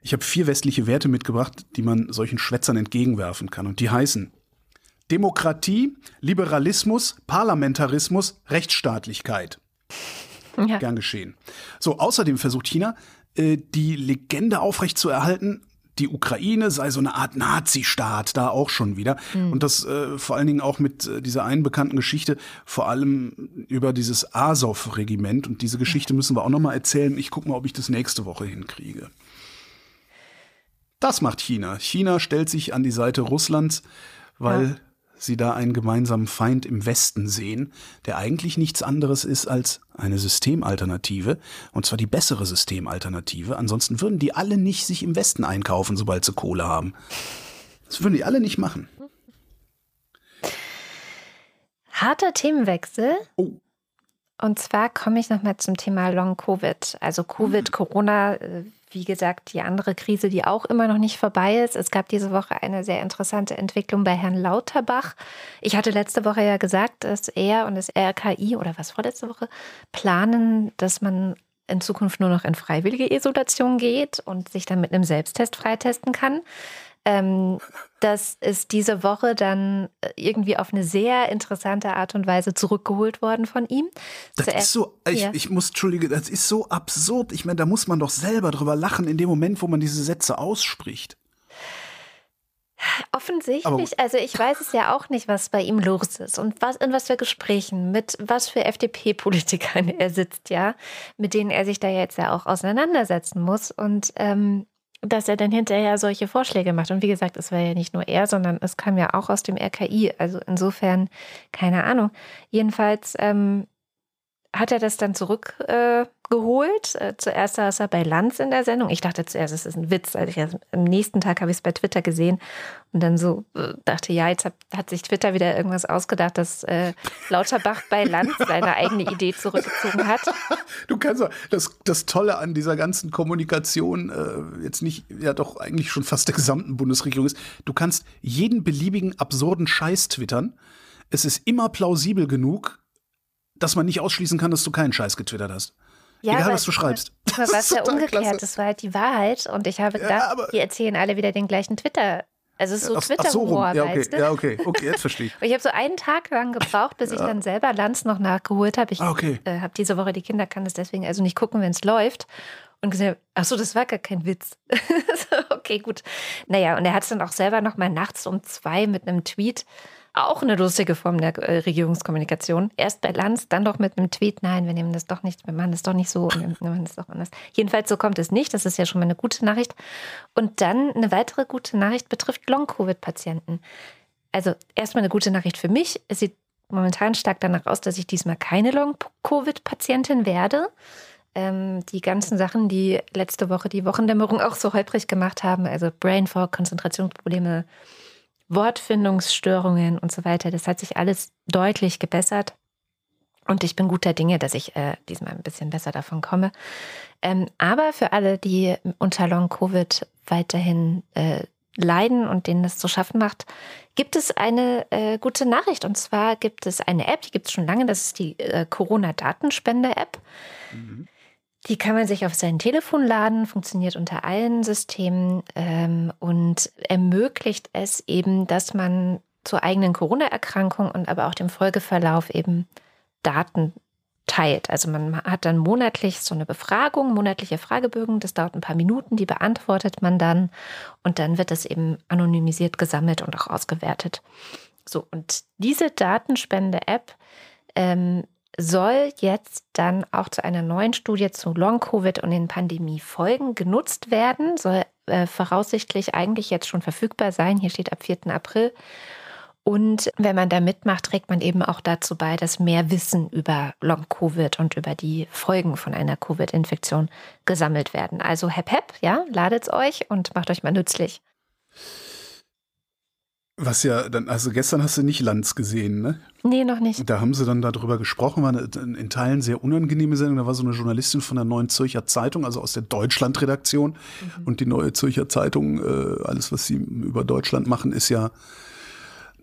D: Ich habe vier westliche Werte mitgebracht, die man solchen Schwätzern entgegenwerfen kann. Und die heißen Demokratie, Liberalismus, Parlamentarismus, Rechtsstaatlichkeit. Ja. Gern geschehen. So, außerdem versucht China, äh, die Legende aufrechtzuerhalten, die Ukraine sei so eine Art Nazi-Staat, da auch schon wieder. Mhm. Und das äh, vor allen Dingen auch mit äh, dieser einen bekannten Geschichte, vor allem über dieses Azov-Regiment. Und diese Geschichte müssen wir auch noch mal erzählen. Ich gucke mal, ob ich das nächste Woche hinkriege. Das macht China. China stellt sich an die Seite Russlands, weil ja sie da einen gemeinsamen Feind im Westen sehen, der eigentlich nichts anderes ist als eine Systemalternative, und zwar die bessere Systemalternative. Ansonsten würden die alle nicht sich im Westen einkaufen, sobald sie Kohle haben. Das würden die alle nicht machen.
B: Harter Themenwechsel. Oh. Und zwar komme ich nochmal zum Thema Long Covid. Also Covid, mhm. Corona, äh, wie gesagt, die andere Krise, die auch immer noch nicht vorbei ist. Es gab diese Woche eine sehr interessante Entwicklung bei Herrn Lauterbach. Ich hatte letzte Woche ja gesagt, dass er und das RKI oder was vorletzte Woche planen, dass man in Zukunft nur noch in freiwillige Isolation geht und sich dann mit einem Selbsttest freitesten kann. Ähm, das ist diese Woche dann äh, irgendwie auf eine sehr interessante Art und Weise zurückgeholt worden von ihm.
D: Das Zuerst, ist so, ich, ja. ich muss, entschuldige, das ist so absurd. Ich meine, da muss man doch selber drüber lachen in dem Moment, wo man diese Sätze ausspricht.
B: Offensichtlich, also ich weiß es ja auch nicht, was bei ihm los ist und was in was für Gesprächen, mit was für FDP-Politikern er sitzt, ja, mit denen er sich da jetzt ja auch auseinandersetzen muss. Und ähm, dass er dann hinterher solche Vorschläge macht. Und wie gesagt, es war ja nicht nur er, sondern es kam ja auch aus dem RKI. Also insofern, keine Ahnung. Jedenfalls ähm, hat er das dann zurückgeholt. Äh, äh, zuerst saß er bei Lanz in der Sendung. Ich dachte zuerst, es ist ein Witz. Also ich, am nächsten Tag habe ich es bei Twitter gesehen und dann so äh, dachte, ja, jetzt hat, hat, sich Twitter wieder irgendwas ausgedacht, dass äh, Lauterbach bei Lanz seine eigene Idee zurückgezogen hat.
D: Du kannst das, das Tolle an dieser ganzen Kommunikation, äh, jetzt nicht, ja doch eigentlich schon fast der gesamten Bundesregierung ist, du kannst jeden beliebigen absurden Scheiß twittern. Es ist immer plausibel genug, dass man nicht ausschließen kann, dass du keinen Scheiß getwittert hast. Ja, Egal, was du schreibst.
B: Das war es ja umgekehrt. Klasse. Das war halt die Wahrheit. Und ich habe gedacht, ja, die erzählen alle wieder den gleichen Twitter. Also es ist so
D: so
B: Twitter-Humor,
D: rum. Ja, okay.
B: weißt du?
D: Ja, okay. Okay, jetzt verstehe ich.
B: Und Ich habe so einen Tag lang gebraucht, bis ich dann selber Lanz noch nachgeholt habe. Ich
D: Ah, okay.
B: äh, habe diese Woche die Kinder, kann das deswegen also nicht gucken, wenn es läuft. Und gesagt, ach so, das war gar kein Witz. So, okay, gut. Naja, und er hat es dann auch selber noch mal nachts um zwei mit einem Tweet, auch eine lustige Form der äh, Regierungskommunikation. Erst bei Lanz, dann doch mit einem Tweet, nein, wir nehmen das doch nicht, wir machen das doch nicht so, wir machen das doch anders. Jedenfalls so kommt es nicht, das ist ja schon mal eine gute Nachricht. Und dann eine weitere gute Nachricht betrifft Long-Covid-Patienten. Also erstmal eine gute Nachricht für mich. Es sieht momentan stark danach aus, dass ich diesmal keine Long-Covid-Patientin werde. Ähm, die ganzen Sachen, die letzte Woche die Wochendämmerung auch so holprig gemacht haben, also Brain Fog, Konzentrationsprobleme, Wortfindungsstörungen und so weiter, das hat sich alles deutlich gebessert. Und ich bin guter Dinge, dass ich äh, diesmal ein bisschen besser davon komme. Ähm, aber für alle, die unter Long-Covid weiterhin äh, leiden und denen das zu schaffen macht, gibt es eine äh, gute Nachricht. Und zwar gibt es eine App, die gibt es schon lange, das ist die äh, Corona-Datenspende-App. Die kann man sich auf sein Telefon laden, funktioniert unter allen Systemen ähm, und ermöglicht es eben, dass man zur eigenen Corona-Erkrankung und aber auch dem Folgeverlauf eben Daten teilt. Also man hat dann monatlich so eine Befragung, monatliche Fragebögen, das dauert ein paar Minuten, die beantwortet man dann und dann wird das eben anonymisiert gesammelt und auch ausgewertet. So, und diese Datenspende-App ähm, soll jetzt dann auch zu einer neuen Studie zu Long-Covid und den Pandemiefolgen genutzt werden, soll äh, voraussichtlich eigentlich jetzt schon verfügbar sein. Hier steht ab 4. April. Und wenn man da mitmacht, trägt man eben auch dazu bei, dass mehr Wissen über Long-Covid und über die Folgen von einer Covid-Infektion gesammelt werden. Also hep hep, ja, ladet's euch und macht euch mal nützlich.
D: Was ja dann, also gestern hast du nicht Lanz gesehen, ne?
B: Nee, noch nicht.
D: Da haben sie dann darüber gesprochen, war eine, in Teilen sehr unangenehme Sendung. Da war so eine Journalistin von der Neuen Zürcher Zeitung, also aus der Deutschland-Redaktion. Und die Neue Zürcher Zeitung, äh, alles, was sie über Deutschland machen, ist ja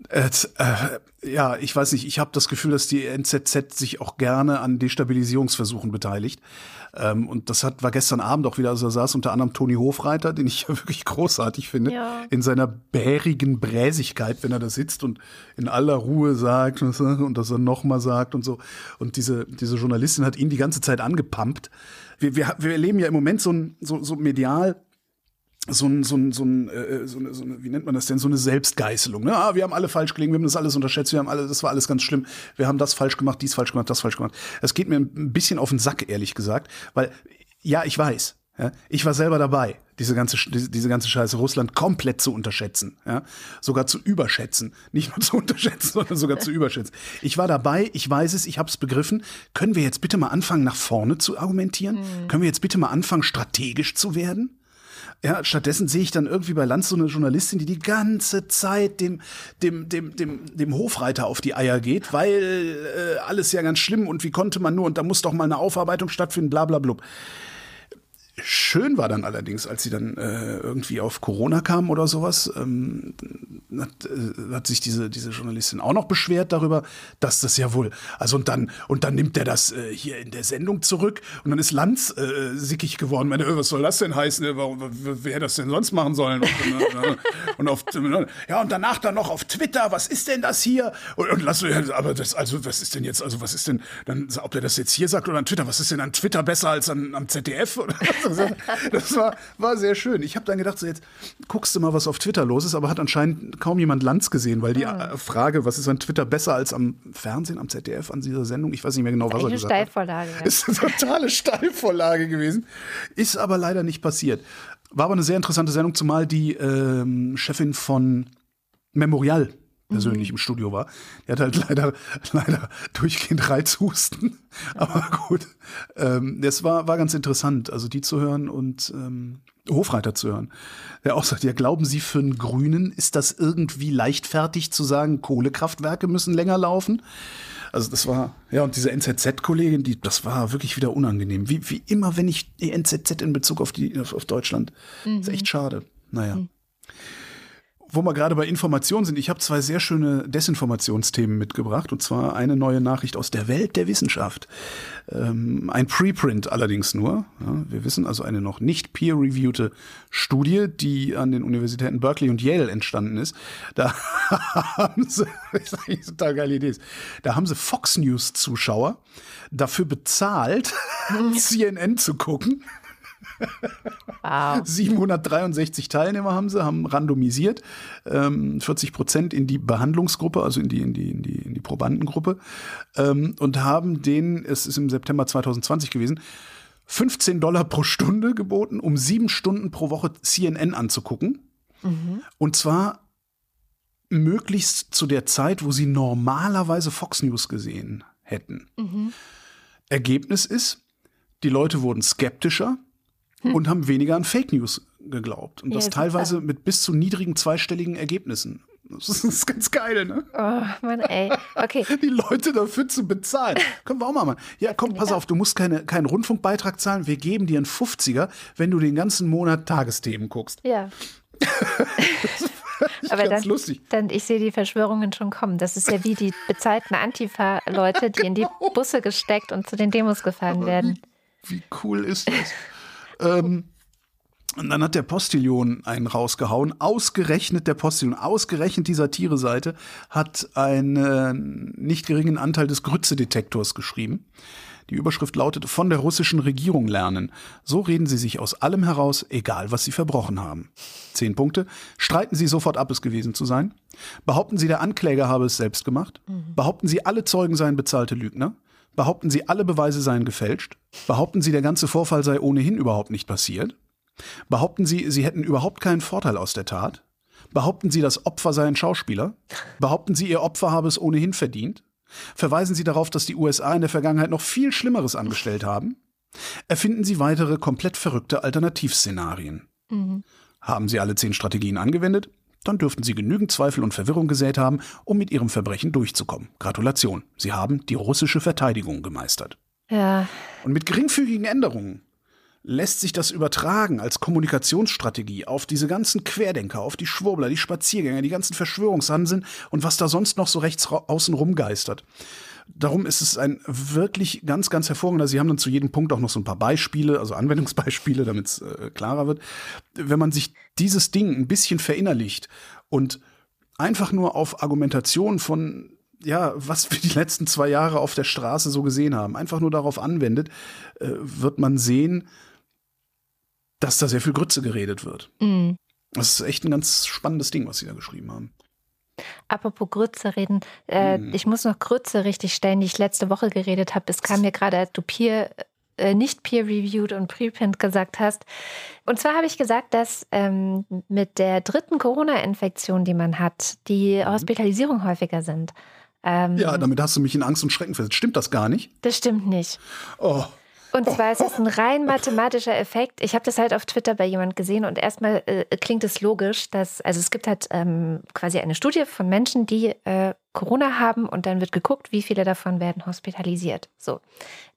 D: äh, äh, ja, ich weiß nicht, ich habe das Gefühl, dass die NZZ sich auch gerne an Destabilisierungsversuchen beteiligt. Ähm, und das hat, war gestern Abend auch wieder, also da saß unter anderem Toni Hofreiter, den ich ja wirklich großartig finde,
B: Ja.
D: in seiner bärigen Bräsigkeit, wenn er da sitzt und in aller Ruhe sagt und das dann nochmal sagt und so. Und diese, diese Journalistin hat ihn die ganze Zeit angepumpt. Wir, wir, wir erleben ja im Moment so, ein, so, so medial so ein, so ein, so ein, äh, so eine, so eine, wie nennt man das denn, so eine Selbstgeißelung. Ne? Ah, wir haben alle falsch gelegen, wir haben das alles unterschätzt, wir haben alle, das war alles ganz schlimm, wir haben das falsch gemacht, dies falsch gemacht, das falsch gemacht. Es geht mir ein bisschen auf den Sack, ehrlich gesagt, weil, ja, ich weiß, ja, ich war selber dabei, diese ganze, diese, ganze Scheiße Russland komplett zu unterschätzen, ja, sogar zu überschätzen, nicht nur zu unterschätzen, sondern sogar zu überschätzen. Ich war dabei, ich weiß es, ich habe es begriffen. Können wir jetzt bitte mal anfangen, nach vorne zu argumentieren? Können wir jetzt bitte mal anfangen, strategisch zu werden? Ja, stattdessen sehe ich dann irgendwie bei Lanz so eine Journalistin, die die ganze Zeit dem, dem, dem, dem, dem Hofreiter auf die Eier geht, weil äh, alles ja ganz schlimm und wie konnte man nur und da muss doch mal eine Aufarbeitung stattfinden, bla bla blub. Schön war dann allerdings, als sie dann äh, irgendwie auf Corona kam oder sowas, ähm, hat, äh, hat sich diese, diese Journalistin auch noch beschwert darüber, dass das ja wohl, also und dann, und dann nimmt er das äh, hier in der Sendung zurück und dann ist Lanz äh, sickig geworden. Meine, äh, was soll das denn heißen? Äh, Warum, wer hätte das denn sonst machen sollen? Und, und auf, ja, und danach dann noch auf Twitter, was ist denn das hier? Und, und lass, aber das, also, was ist denn jetzt, also was ist denn, dann, ob der das jetzt hier sagt oder an Twitter, was ist denn an Twitter besser als an, am ZDF? Oder so? Das war, war sehr schön. Ich habe dann gedacht, so jetzt guckst du mal, was auf Twitter los ist, aber hat anscheinend kaum jemand Lanz gesehen, weil die äh, Frage, was ist an Twitter besser als am Fernsehen, am ZDF, an dieser Sendung, ich weiß nicht mehr genau, was er gesagt hat.
B: Steilvorlage. ja.
D: Ist eine totale Steilvorlage gewesen. Ist aber leider nicht passiert. War aber eine sehr interessante Sendung, zumal die ähm, Chefin von Memorial persönlich im Studio war. Die hat halt leider, leider durchgehend Reizhusten. Aber gut. Ähm, das war, war ganz interessant, also die zu hören und ähm, Hofreiter zu hören. Der auch sagt, ja, glauben Sie für einen Grünen, ist das irgendwie leichtfertig zu sagen, Kohlekraftwerke müssen länger laufen? Also das war, ja, und diese NZZ-Kollegin, die, das war wirklich wieder unangenehm. Wie, wie immer, wenn ich die NZZ in Bezug auf die, auf, auf Deutschland. Ist echt schade. Naja. Wo wir gerade bei Informationen sind, ich habe zwei sehr schöne Desinformationsthemen mitgebracht. Und zwar eine neue Nachricht aus der Welt der Wissenschaft. Ähm, ein Preprint allerdings nur. Ja, wir wissen also eine noch nicht peer-reviewte Studie, die an den Universitäten Berkeley und Yale entstanden ist. Da haben sie, das ist total geile Idee, da haben sie Fox News-Zuschauer dafür bezahlt, CNN zu gucken.
B: Wow.
D: 763 Teilnehmer haben sie, haben randomisiert, ähm, 40 Prozent in die Behandlungsgruppe, also in die, in die, in die, in die Probandengruppe, ähm, und haben denen, es ist im September 2020 gewesen, 15 Dollar pro Stunde geboten, um sieben Stunden pro Woche CNN anzugucken. Und zwar möglichst zu der Zeit, wo sie normalerweise Fox News gesehen hätten. Ergebnis ist, die Leute wurden skeptischer und haben weniger an Fake News geglaubt. Und
B: Ja,
D: das
B: super.
D: teilweise mit bis zu niedrigen zweistelligen Ergebnissen. Das ist ganz geil, ne?
B: Oh, Mann, ey. Okay.
D: Die Leute dafür zu bezahlen. Können wir auch mal machen. Ja, komm, pass auf, du musst keine, keinen Rundfunkbeitrag zahlen. Wir geben dir einen 50er, wenn du den ganzen Monat Tagesthemen guckst.
B: Ja. Aber dann,
D: lustig.
B: dann, ich sehe die Verschwörungen schon kommen. Das ist ja wie die bezahlten Antifa-Leute, die in die Busse gesteckt und zu den Demos gefahren werden.
D: Wie cool ist das? Ähm, und dann hat der Postillion einen rausgehauen. Ausgerechnet der Postillion, ausgerechnet die Satire-Seite, hat einen nicht geringen Anteil des Grütze-Detektors geschrieben. Die Überschrift lautete von der russischen Regierung lernen. So reden sie sich aus allem heraus, egal was sie verbrochen haben. Zehn Punkte. Streiten sie sofort ab, es gewesen zu sein. Behaupten sie, der Ankläger habe es selbst gemacht. Behaupten sie, alle Zeugen seien bezahlte Lügner. Behaupten sie, alle Beweise seien gefälscht. Behaupten sie, der ganze Vorfall sei ohnehin überhaupt nicht passiert. Behaupten sie, sie hätten überhaupt keinen Vorteil aus der Tat. Behaupten sie, das Opfer sei ein Schauspieler. Behaupten sie, ihr Opfer habe es ohnehin verdient. Verweisen Sie darauf, dass die USA in der Vergangenheit noch viel Schlimmeres angestellt haben? Erfinden Sie weitere komplett verrückte Alternativszenarien? Haben Sie alle zehn Strategien angewendet? Dann dürften Sie genügend Zweifel und Verwirrung gesät haben, um mit Ihrem Verbrechen durchzukommen. Gratulation, Sie haben die russische Verteidigung gemeistert.
B: Ja,
D: Und mit geringfügigen Änderungen lässt sich das übertragen als Kommunikationsstrategie auf diese ganzen Querdenker, auf die Schwurbler, die Spaziergänger, die ganzen Verschwörungshanseln und was da sonst noch so rechts außen rumgeistert. Darum ist es ein wirklich ganz, ganz hervorragender. Sie haben dann zu jedem Punkt auch noch so ein paar Beispiele, also Anwendungsbeispiele, damit es äh, klarer wird. Wenn man sich dieses Ding ein bisschen verinnerlicht und einfach nur auf Argumentation von ja, was wir die letzten zwei Jahre auf der Straße so gesehen haben, einfach nur darauf anwendet, äh, wird man sehen, dass da sehr viel Grütze geredet wird.
B: mm.
D: Das ist echt ein ganz spannendes Ding, was sie da geschrieben haben.
B: Apropos Grütze reden, äh,
D: Hm.
B: ich muss noch Grütze richtig stellen, die ich letzte Woche geredet habe. Es kam mir gerade, als du peer, äh, nicht peer-reviewed und preprint gesagt hast. Und zwar habe ich gesagt, dass ähm, mit der dritten Corona-Infektion, die man hat, die Hospitalisierungen häufiger sind. Ähm,
D: Mhm. Ja, damit hast du mich in Angst und Schrecken versetzt. Stimmt das gar nicht?
B: Das stimmt nicht.
D: Oh,
B: Und zwar ist es ein rein mathematischer Effekt. Ich habe das halt auf Twitter bei jemand gesehen und erstmal äh, klingt es logisch, dass, also es gibt halt ähm, quasi eine Studie von Menschen, die äh, Corona haben und dann wird geguckt, wie viele davon werden hospitalisiert. So.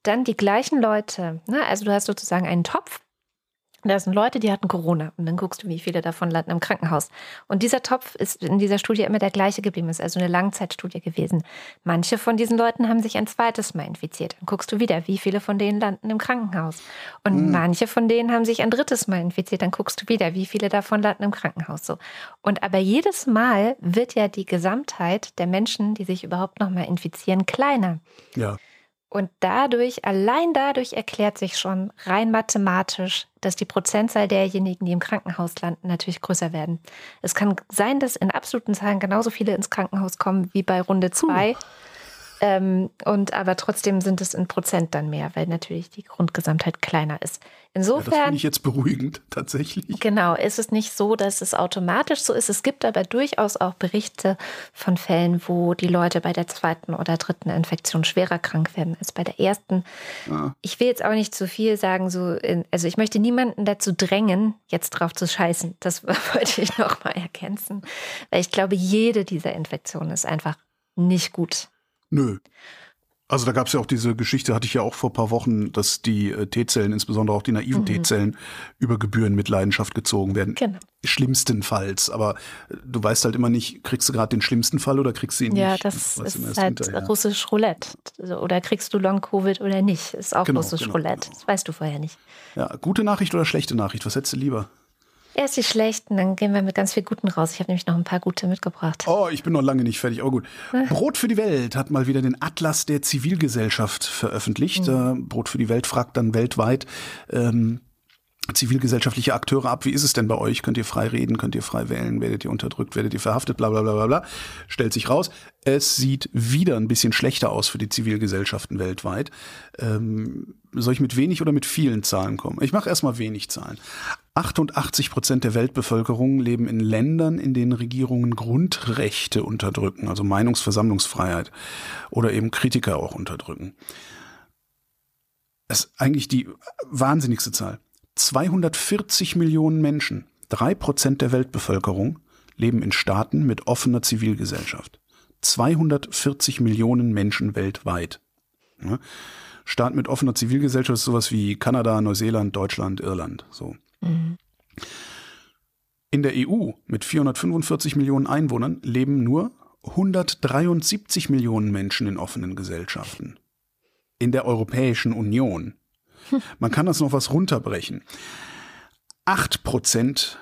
B: Dann die gleichen Leute, ne? also du hast sozusagen einen Topf. Da sind Leute, die hatten Corona und dann guckst du, wie viele davon landen im Krankenhaus. Und dieser Topf ist in dieser Studie immer der gleiche geblieben, ist also eine Langzeitstudie gewesen. Manche von diesen Leuten haben sich ein zweites Mal infiziert. Dann guckst du wieder, wie viele von denen landen im Krankenhaus. Und manche von denen haben sich ein drittes Mal infiziert. Dann guckst du wieder, wie viele davon landen im Krankenhaus. So. Und aber jedes Mal wird ja die Gesamtheit der Menschen, die sich überhaupt noch mal infizieren, kleiner.
D: ja.
B: Und dadurch, allein dadurch erklärt sich schon rein mathematisch, dass die Prozentzahl derjenigen, die im Krankenhaus landen, natürlich größer werden. Es kann sein, dass in absoluten Zahlen genauso viele ins Krankenhaus kommen wie bei Runde zwei. Ähm, und aber trotzdem sind es in Prozent dann mehr, weil natürlich die Grundgesamtheit kleiner ist.
D: ja das
B: Insofern
D: finde ich jetzt beruhigend, tatsächlich.
B: Genau, ist es nicht so, dass es automatisch so ist. Es gibt aber durchaus auch Berichte von Fällen, wo die Leute bei der zweiten oder dritten Infektion schwerer krank werden als bei der ersten.
D: Ja.
B: Ich will jetzt auch nicht zu viel sagen, so in, also ich möchte niemanden dazu drängen, jetzt drauf zu scheißen. Das wollte ich noch mal ergänzen, weil ich glaube, jede dieser Infektionen ist einfach nicht gut.
D: Nö. Also da gab es ja auch diese Geschichte, hatte ich ja auch vor paar Wochen, dass die äh, T-Zellen, insbesondere auch die naiven mhm. T-Zellen, über Gebühren mit Leidenschaft gezogen werden. Genau. Schlimmstenfalls. Aber äh, du weißt halt immer nicht, kriegst du gerade den schlimmsten Fall oder kriegst du ihn
B: ja,
D: nicht.
B: Ja, das ist halt hinterher. russisch Roulette. Oder kriegst du Long-Covid oder nicht. Ist auch genau, russisch genau, Roulette. Genau. Das weißt du vorher nicht.
D: Ja, gute Nachricht oder schlechte Nachricht? Was hättest du lieber?
B: Erst die schlechten, dann gehen wir mit ganz viel Guten raus. Ich habe nämlich noch ein paar gute mitgebracht.
D: Oh, ich bin noch lange nicht fertig. Oh gut. Brot für die Welt hat mal wieder den Atlas der Zivilgesellschaft veröffentlicht. Mhm. Brot für die Welt fragt dann weltweit ähm, zivilgesellschaftliche Akteure ab. Wie ist es denn bei euch? Könnt ihr frei reden? Könnt ihr frei wählen? Werdet ihr unterdrückt? Werdet ihr verhaftet? Bla bla bla bla bla. Stellt sich raus, es sieht wieder ein bisschen schlechter aus für die Zivilgesellschaften weltweit. Ähm, soll ich mit wenig oder mit vielen Zahlen kommen? Ich mache erstmal wenig Zahlen. 88 Prozent der Weltbevölkerung leben in Ländern, in denen Regierungen Grundrechte unterdrücken, also Meinungsversammlungsfreiheit oder eben Kritiker auch unterdrücken. Das ist eigentlich die wahnsinnigste Zahl. 240 Millionen Menschen, drei Prozent der Weltbevölkerung, leben in Staaten mit offener Zivilgesellschaft. 240 Millionen Menschen weltweit. Ja. Staat mit offener Zivilgesellschaft ist sowas wie Kanada, Neuseeland, Deutschland, Irland. So. Mhm. In der EU mit 445 Millionen Einwohnern leben nur 173 Millionen Menschen in offenen Gesellschaften. In der Europäischen Union man kann das noch was runterbrechen. Acht Prozent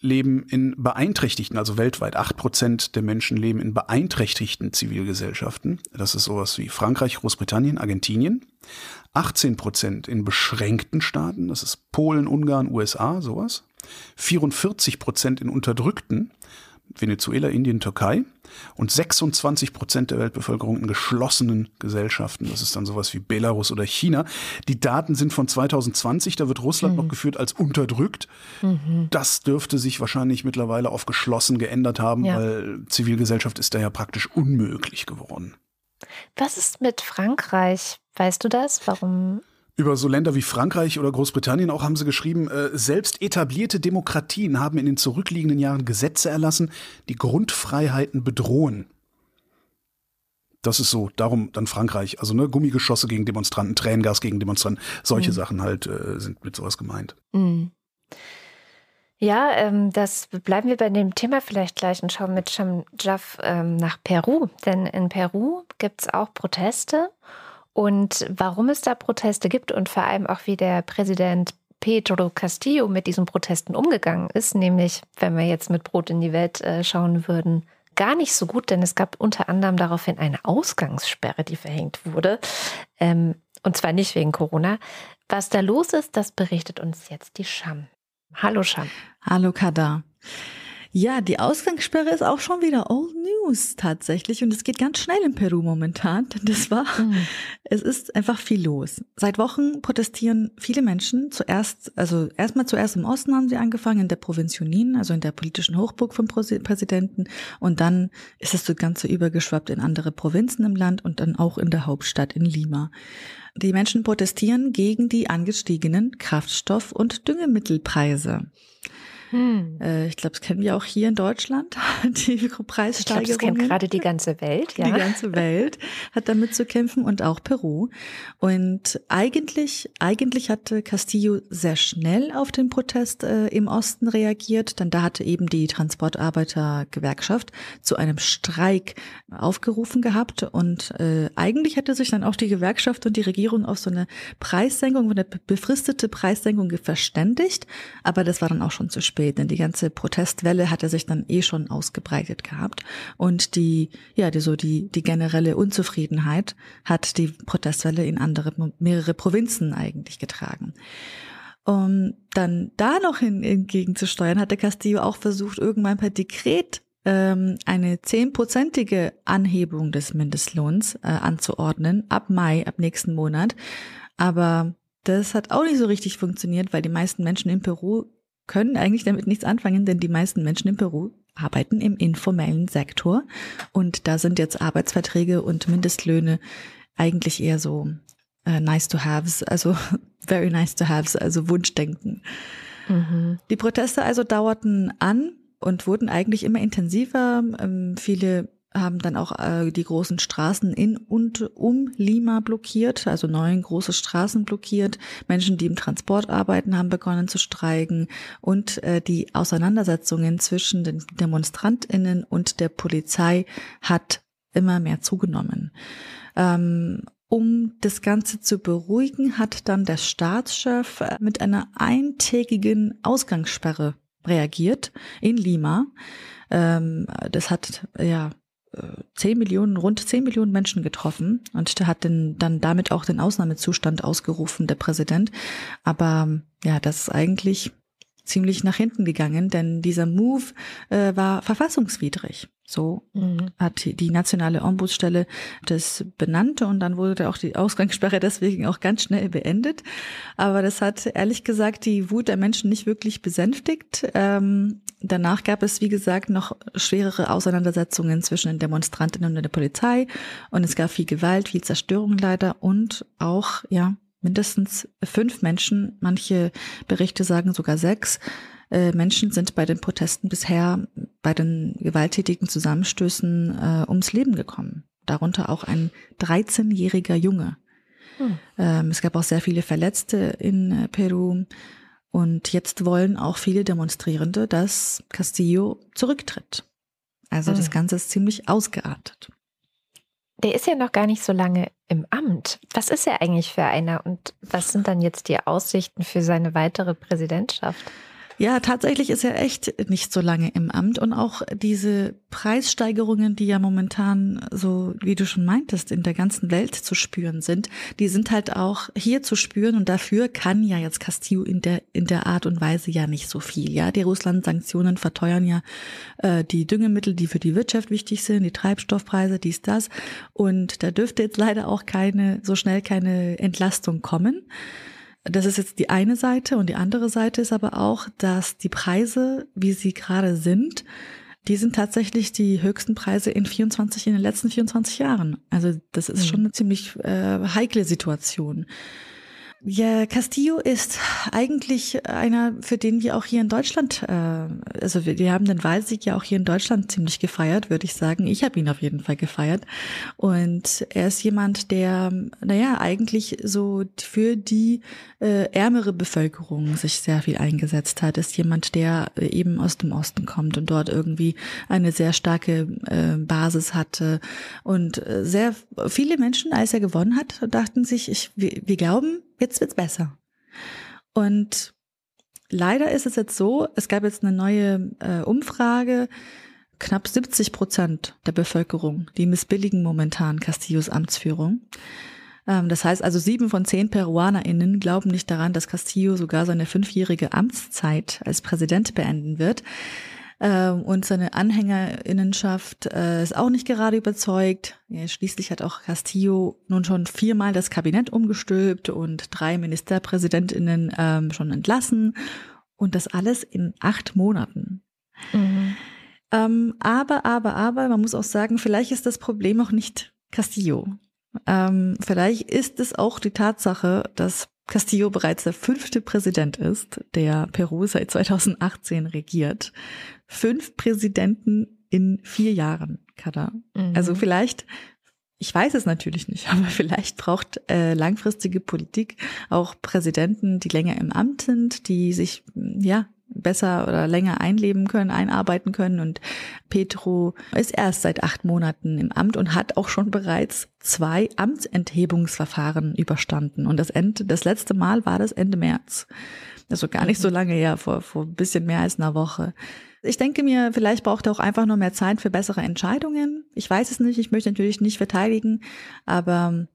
D: leben in beeinträchtigten, also weltweit acht Prozent der Menschen leben in beeinträchtigten Zivilgesellschaften. Das ist sowas wie Frankreich, Großbritannien, Argentinien. 18 Prozent in beschränkten Staaten, das ist Polen, Ungarn, USA, sowas. 44 Prozent in unterdrückten, Venezuela, Indien, Türkei und 26 Prozent der Weltbevölkerung in geschlossenen Gesellschaften. Das ist dann sowas wie Belarus oder China. Die Daten sind von 2020, da wird Russland mhm. noch geführt als unterdrückt. Mhm. Das dürfte sich wahrscheinlich mittlerweile auf geschlossen geändert haben, ja. weil Zivilgesellschaft ist da ja praktisch unmöglich geworden.
B: Was ist mit Frankreich? Weißt du das? Warum
D: über so Länder wie Frankreich oder Großbritannien auch haben sie geschrieben, äh, selbst etablierte Demokratien haben in den zurückliegenden Jahren Gesetze erlassen, die Grundfreiheiten bedrohen. Das ist so, darum dann Frankreich. Also ne, Gummigeschosse gegen Demonstranten, Tränengas gegen Demonstranten, solche mhm. Sachen halt äh, sind mit sowas gemeint. Mhm.
B: Ja, ähm, das bleiben wir bei dem Thema vielleicht gleich und schauen mit Shamjaf ähm, nach Peru. Denn in Peru gibt es auch Proteste und warum es da Proteste gibt und vor allem auch wie der Präsident Pedro Castillo mit diesen Protesten umgegangen ist, nämlich wenn wir jetzt mit Brot in die Welt äh, schauen würden, gar nicht so gut, denn es gab unter anderem daraufhin eine Ausgangssperre, die verhängt wurde. Ähm, und zwar nicht wegen Corona. Was da los ist, das berichtet uns jetzt die Scham. Hallo Scham.
E: Hallo Kada. Ja, die Ausgangssperre ist auch schon wieder Old News tatsächlich und es geht ganz schnell in Peru momentan, denn das war, mhm. es ist einfach viel los. Seit Wochen protestieren viele Menschen zuerst, also erstmal zuerst im Osten haben sie angefangen, in der Provinz Junin, also in der politischen Hochburg vom Präsidenten und dann ist es so ganz so übergeschwappt in andere Provinzen im Land und dann auch in der Hauptstadt in Lima. Die Menschen protestieren gegen die angestiegenen Kraftstoff- und Düngemittelpreise. Hm. Äh, ich glaube, das kennen wir auch hier in Deutschland, die Preissteigerungen. Ich glaube, das
B: kennt gerade die ganze Welt. Ja.
E: Die ganze Welt hat damit zu kämpfen und auch Peru. Und eigentlich, eigentlich hatte Castillo sehr schnell auf den Protest äh, im Osten reagiert, denn da hatte eben die Transportarbeitergewerkschaft zu einem Streik aufgerufen gehabt und äh, eigentlich hätte sich dann auch die Gewerkschaft und die Regierung auf so eine Preissenkung, eine befristete Preissenkung verständigt, aber das war dann auch schon zu spät spät, denn die ganze Protestwelle hatte sich dann eh schon ausgebreitet gehabt und die, ja, die, so die, die generelle Unzufriedenheit hat die Protestwelle in andere, mehrere Provinzen eigentlich getragen. Um dann da noch hin, entgegenzusteuern, hatte Castillo auch versucht, irgendwann per Dekret ähm, eine zehnprozentige Anhebung des Mindestlohns äh, anzuordnen, ab Mai, ab nächsten Monat. Aber das hat auch nicht so richtig funktioniert, weil die meisten Menschen in Peru können eigentlich damit nichts anfangen, denn die meisten Menschen in Peru arbeiten im informellen Sektor und da sind jetzt Arbeitsverträge und Mindestlöhne eigentlich eher so äh, nice to haves, also very nice to haves, also Wunschdenken. Mhm. Die Proteste also dauerten an und wurden eigentlich immer intensiver. Ähm, viele haben dann auch äh, die großen Straßen in und um Lima blockiert, also neun große Straßen blockiert. Menschen, die im Transport arbeiten, haben begonnen zu streiken und äh, die Auseinandersetzungen zwischen den Demonstrantinnen und der Polizei hat immer mehr zugenommen. Ähm, um das Ganze zu beruhigen, hat dann der Staatschef äh, mit einer eintägigen Ausgangssperre reagiert in Lima. Ähm, das hat ja 10 Millionen, rund 10 Millionen Menschen getroffen und hat den, dann damit auch den Ausnahmezustand ausgerufen, der Präsident. Aber ja, das ist eigentlich ziemlich nach hinten gegangen, denn dieser Move äh, war verfassungswidrig. So mhm. hat die nationale Ombudsstelle das benannt und dann wurde auch die Ausgangssperre deswegen auch ganz schnell beendet. Aber das hat ehrlich gesagt die Wut der Menschen nicht wirklich besänftigt. Ähm, danach gab es, wie gesagt, noch schwerere Auseinandersetzungen zwischen den Demonstrantinnen und der Polizei und es gab viel Gewalt, viel Zerstörung leider und auch, ja, mindestens fünf Menschen, manche Berichte sagen sogar sechs, äh, Menschen sind bei den Protesten bisher bei den gewalttätigen Zusammenstößen äh, ums Leben gekommen. Darunter auch ein 13-jähriger Junge. Hm. Ähm, es gab auch sehr viele Verletzte in äh, Peru. Und jetzt wollen auch viele Demonstrierende, dass Castillo zurücktritt. Also hm. das Ganze ist ziemlich ausgeartet.
B: Der ist ja noch gar nicht so lange im Amt. Was ist er eigentlich für einer und was sind dann jetzt die Aussichten für seine weitere Präsidentschaft?
E: Ja, tatsächlich ist er echt nicht so lange im Amt und auch diese Preissteigerungen, die ja momentan so, wie du schon meintest, in der ganzen Welt zu spüren sind, die sind halt auch hier zu spüren und dafür kann ja jetzt Castillo in der in der Art und Weise ja nicht so viel. Ja, die Russland-Sanktionen verteuern ja äh, die Düngemittel, die für die Wirtschaft wichtig sind, die Treibstoffpreise, dies das und da dürfte jetzt leider auch keine so schnell keine Entlastung kommen. Das ist jetzt die eine Seite und die andere Seite ist aber auch, dass die Preise, wie sie gerade sind, die sind tatsächlich die höchsten Preise in 24, in den letzten 24 Jahren. Also das ist schon eine ziemlich äh, heikle Situation. Ja, Castillo ist eigentlich einer, für den wir auch hier in Deutschland, äh, also wir, wir haben den Wahlsieg ja auch hier in Deutschland ziemlich gefeiert, würde ich sagen. Ich habe ihn auf jeden Fall gefeiert. Und er ist jemand, der, naja, eigentlich so für die äh, ärmere Bevölkerung sich sehr viel eingesetzt hat. Ist jemand, der eben aus dem Osten kommt und dort irgendwie eine sehr starke äh, Basis hatte. Und äh, sehr viele Menschen, als er gewonnen hat, dachten sich, ich, wir, wir glauben, jetzt wird's besser. Und leider ist es jetzt so, es gab jetzt eine neue äh, Umfrage, knapp 70 Prozent der Bevölkerung, die missbilligen momentan Castillos Amtsführung. Ähm, das heißt also, sieben von zehn PeruanerInnen glauben nicht daran, dass Castillo sogar seine fünfjährige Amtszeit als Präsident beenden wird. Ähm, und seine Anhängerinnenschaft äh, ist auch nicht gerade überzeugt. Ja, schließlich hat auch Castillo nun schon viermal das Kabinett umgestülpt und drei Ministerpräsidentinnen ähm, schon entlassen. Und das alles in acht Monaten. Mhm. Ähm, aber, aber, aber, man muss auch sagen, vielleicht ist das Problem auch nicht Castillo. Ähm, vielleicht ist es auch die Tatsache, dass Castillo bereits der fünfte Präsident ist, der Peru seit 2018 regiert. Fünf Präsidenten in vier Jahren, Kada. Mhm. Also vielleicht, ich weiß es natürlich nicht, aber vielleicht braucht äh, langfristige Politik auch Präsidenten, die länger im Amt sind, die sich ja besser oder länger einleben können, einarbeiten können. Und Petro ist erst seit acht Monaten im Amt und hat auch schon bereits zwei Amtsenthebungsverfahren überstanden. Und das Ende, das letzte Mal war das Ende März. Also gar nicht so mhm. lange her, vor, vor ein bisschen mehr als einer Woche. Ich denke mir, vielleicht braucht er auch einfach nur mehr Zeit für bessere Entscheidungen. Ich weiß es nicht, ich möchte natürlich nicht verteidigen, aber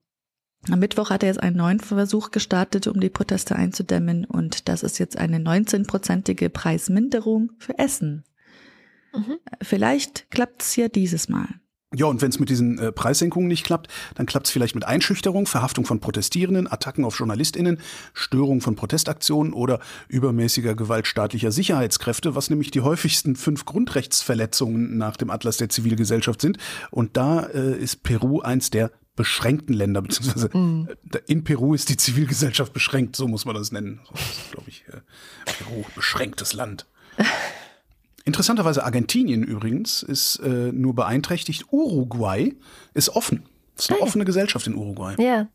E: am Mittwoch hat er jetzt einen neuen Versuch gestartet, um die Proteste einzudämmen. Und das ist jetzt eine 19-prozentige Preisminderung für Essen. Mhm. Vielleicht klappt es ja dieses Mal.
D: Ja, und wenn es mit diesen äh, Preissenkungen nicht klappt, dann klappt es vielleicht mit Einschüchterung, Verhaftung von Protestierenden, Attacken auf JournalistInnen, Störung von Protestaktionen oder übermäßiger Gewalt staatlicher Sicherheitskräfte, was nämlich die häufigsten fünf Grundrechtsverletzungen nach dem Atlas der Zivilgesellschaft sind. Und da äh, ist Peru eins der beschränkten Länder, beziehungsweise mm. in Peru ist die Zivilgesellschaft beschränkt, so muss man das nennen. So glaube ich, äh, Peru, beschränktes Land. Interessanterweise Argentinien übrigens ist äh, nur beeinträchtigt. Uruguay ist offen. Es ist eine
B: Ah, ja.
D: offene Gesellschaft in Uruguay.
B: Ja.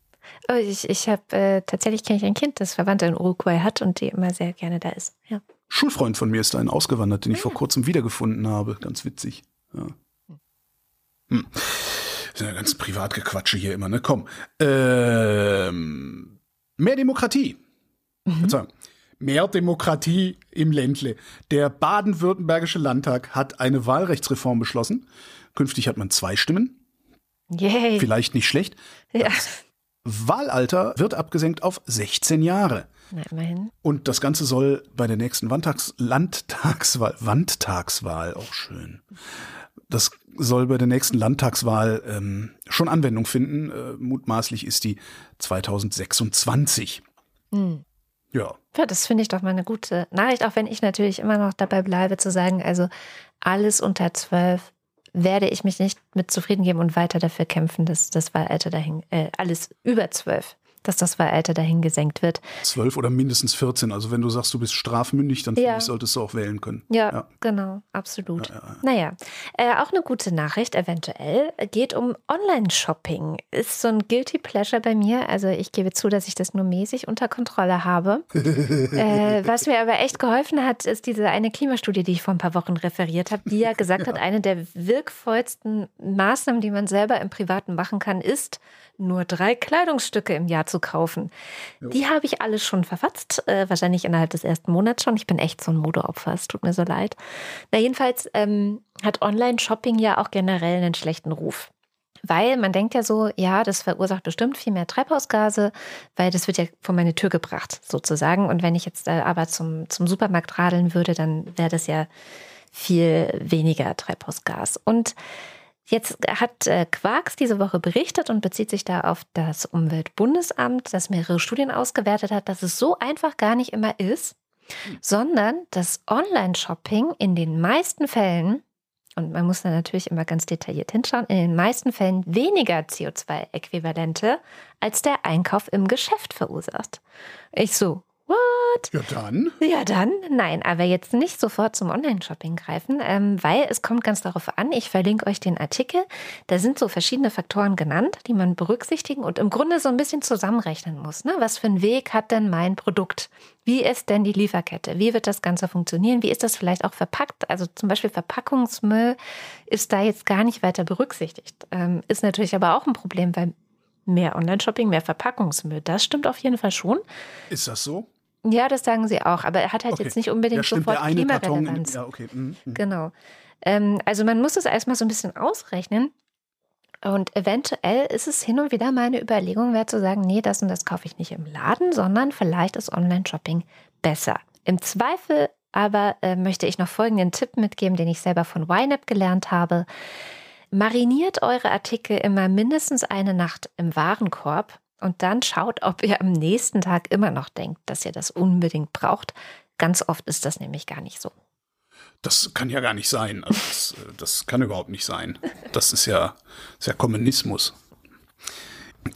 B: Oh, ich ich habe äh, tatsächlich kenne ich ein Kind, das Verwandte in Uruguay hat und die immer sehr gerne da ist. Ja.
D: Schulfreund von mir ist dahin ausgewandert, den ich vor kurzem wiedergefunden habe. Ganz witzig. Ja. Hm. Das sind ja ganz Privatgequatsche hier immer, ne? Komm. Ähm, mehr Demokratie. Verzeihung. Mehr Demokratie im Ländle. Der baden-württembergische Landtag hat eine Wahlrechtsreform beschlossen. Künftig hat man zwei Stimmen.
B: Yay.
D: Vielleicht nicht schlecht.
B: Ja.
D: Wahlalter wird abgesenkt auf 16 Jahre.
B: Na, immerhin.
D: Und das Ganze soll bei der nächsten Landtags Landtagswahl, Wandtagswahl, auch schön. Das soll bei der nächsten Landtagswahl ähm, schon Anwendung finden. Äh, mutmaßlich ist die 2026.
B: Hm.
D: Ja,
B: Ja, das finde ich doch mal eine gute Nachricht, auch wenn ich natürlich immer noch dabei bleibe zu sagen, also alles unter zwölf werde ich mich nicht mit zufrieden geben und weiter dafür kämpfen, dass das Wahlalter dahin, äh, alles über zwölf, dass das Wahlalter dahin gesenkt wird.
D: 12 oder mindestens 14. Also wenn du sagst, du bist strafmündig, dann finde
B: Ja.
D: ich, solltest du auch wählen können.
B: Ja,
D: Ja.
B: genau, absolut. Naja, äh, auch eine gute Nachricht eventuell geht um Online-Shopping. Ist so ein Guilty Pleasure bei mir. Also ich gebe zu, dass ich das nur mäßig unter Kontrolle habe. äh, was mir aber echt geholfen hat, ist diese eine Klimastudie, die ich vor ein paar Wochen referiert habe, die ja gesagt hat, eine der wirkvollsten Maßnahmen, die man selber im Privaten machen kann, ist, nur drei Kleidungsstücke im Jahr zu kaufen. Die habe ich alle schon verfatzt, äh, wahrscheinlich innerhalb des ersten Monats schon. Ich bin echt so ein Modeopfer, es tut mir so leid. Na, jedenfalls ähm, hat Online-Shopping ja auch generell einen schlechten Ruf. Weil man denkt ja so, ja, das verursacht bestimmt viel mehr Treibhausgase, weil das wird ja vor meine Tür gebracht, sozusagen. Und wenn ich jetzt äh, aber zum, zum Supermarkt radeln würde, dann wäre das ja viel weniger Treibhausgas. Und Jetzt hat äh, Quarks diese Woche berichtet und bezieht sich da auf das Umweltbundesamt, das mehrere Studien ausgewertet hat, dass es so einfach gar nicht immer ist, sondern dass Online-Shopping in den meisten Fällen, und man muss da natürlich immer ganz detailliert hinschauen, in den meisten Fällen weniger CO2-Äquivalente als der Einkauf im Geschäft verursacht. Ich so?
D: Ja, dann.
B: Ja, dann nein, aber jetzt nicht sofort zum Online-Shopping greifen, ähm, weil es kommt ganz darauf an. Ich verlinke euch den Artikel. Da sind so verschiedene Faktoren genannt, die man berücksichtigen und im Grunde so ein bisschen zusammenrechnen muss. Ne? Was für einen Weg hat denn mein Produkt? Wie ist denn die Lieferkette? Wie wird das Ganze funktionieren? Wie ist das vielleicht auch verpackt? Also zum Beispiel Verpackungsmüll ist da jetzt gar nicht weiter berücksichtigt. Ähm, ist natürlich aber auch ein Problem, weil mehr Online-Shopping, mehr Verpackungsmüll. Das stimmt auf jeden Fall schon.
D: Ist das so?
B: Ja, das sagen sie auch, aber er hat halt
D: Okay.
B: jetzt nicht unbedingt
D: ja, stimmt,
B: sofort
D: eine Karton.
B: Klimarelevanz.
D: ja, okay. mhm, mhm.
B: Genau. Ähm, also man muss es erstmal so ein bisschen ausrechnen. Und eventuell ist es hin und wieder mal eine Überlegung wert zu sagen, nee, das und das kaufe ich nicht im Laden, sondern vielleicht ist Online-Shopping besser. Im Zweifel aber äh, möchte ich noch folgenden Tipp mitgeben, den ich selber von YNAB gelernt habe. Mariniert eure Artikel immer mindestens eine Nacht im Warenkorb und dann schaut, ob ihr am nächsten Tag immer noch denkt, dass ihr das unbedingt braucht. Ganz oft ist das nämlich gar nicht so.
D: Das kann ja gar nicht sein. Also das, äh, das kann überhaupt nicht sein. Das ist ja, ist ja Kommunismus.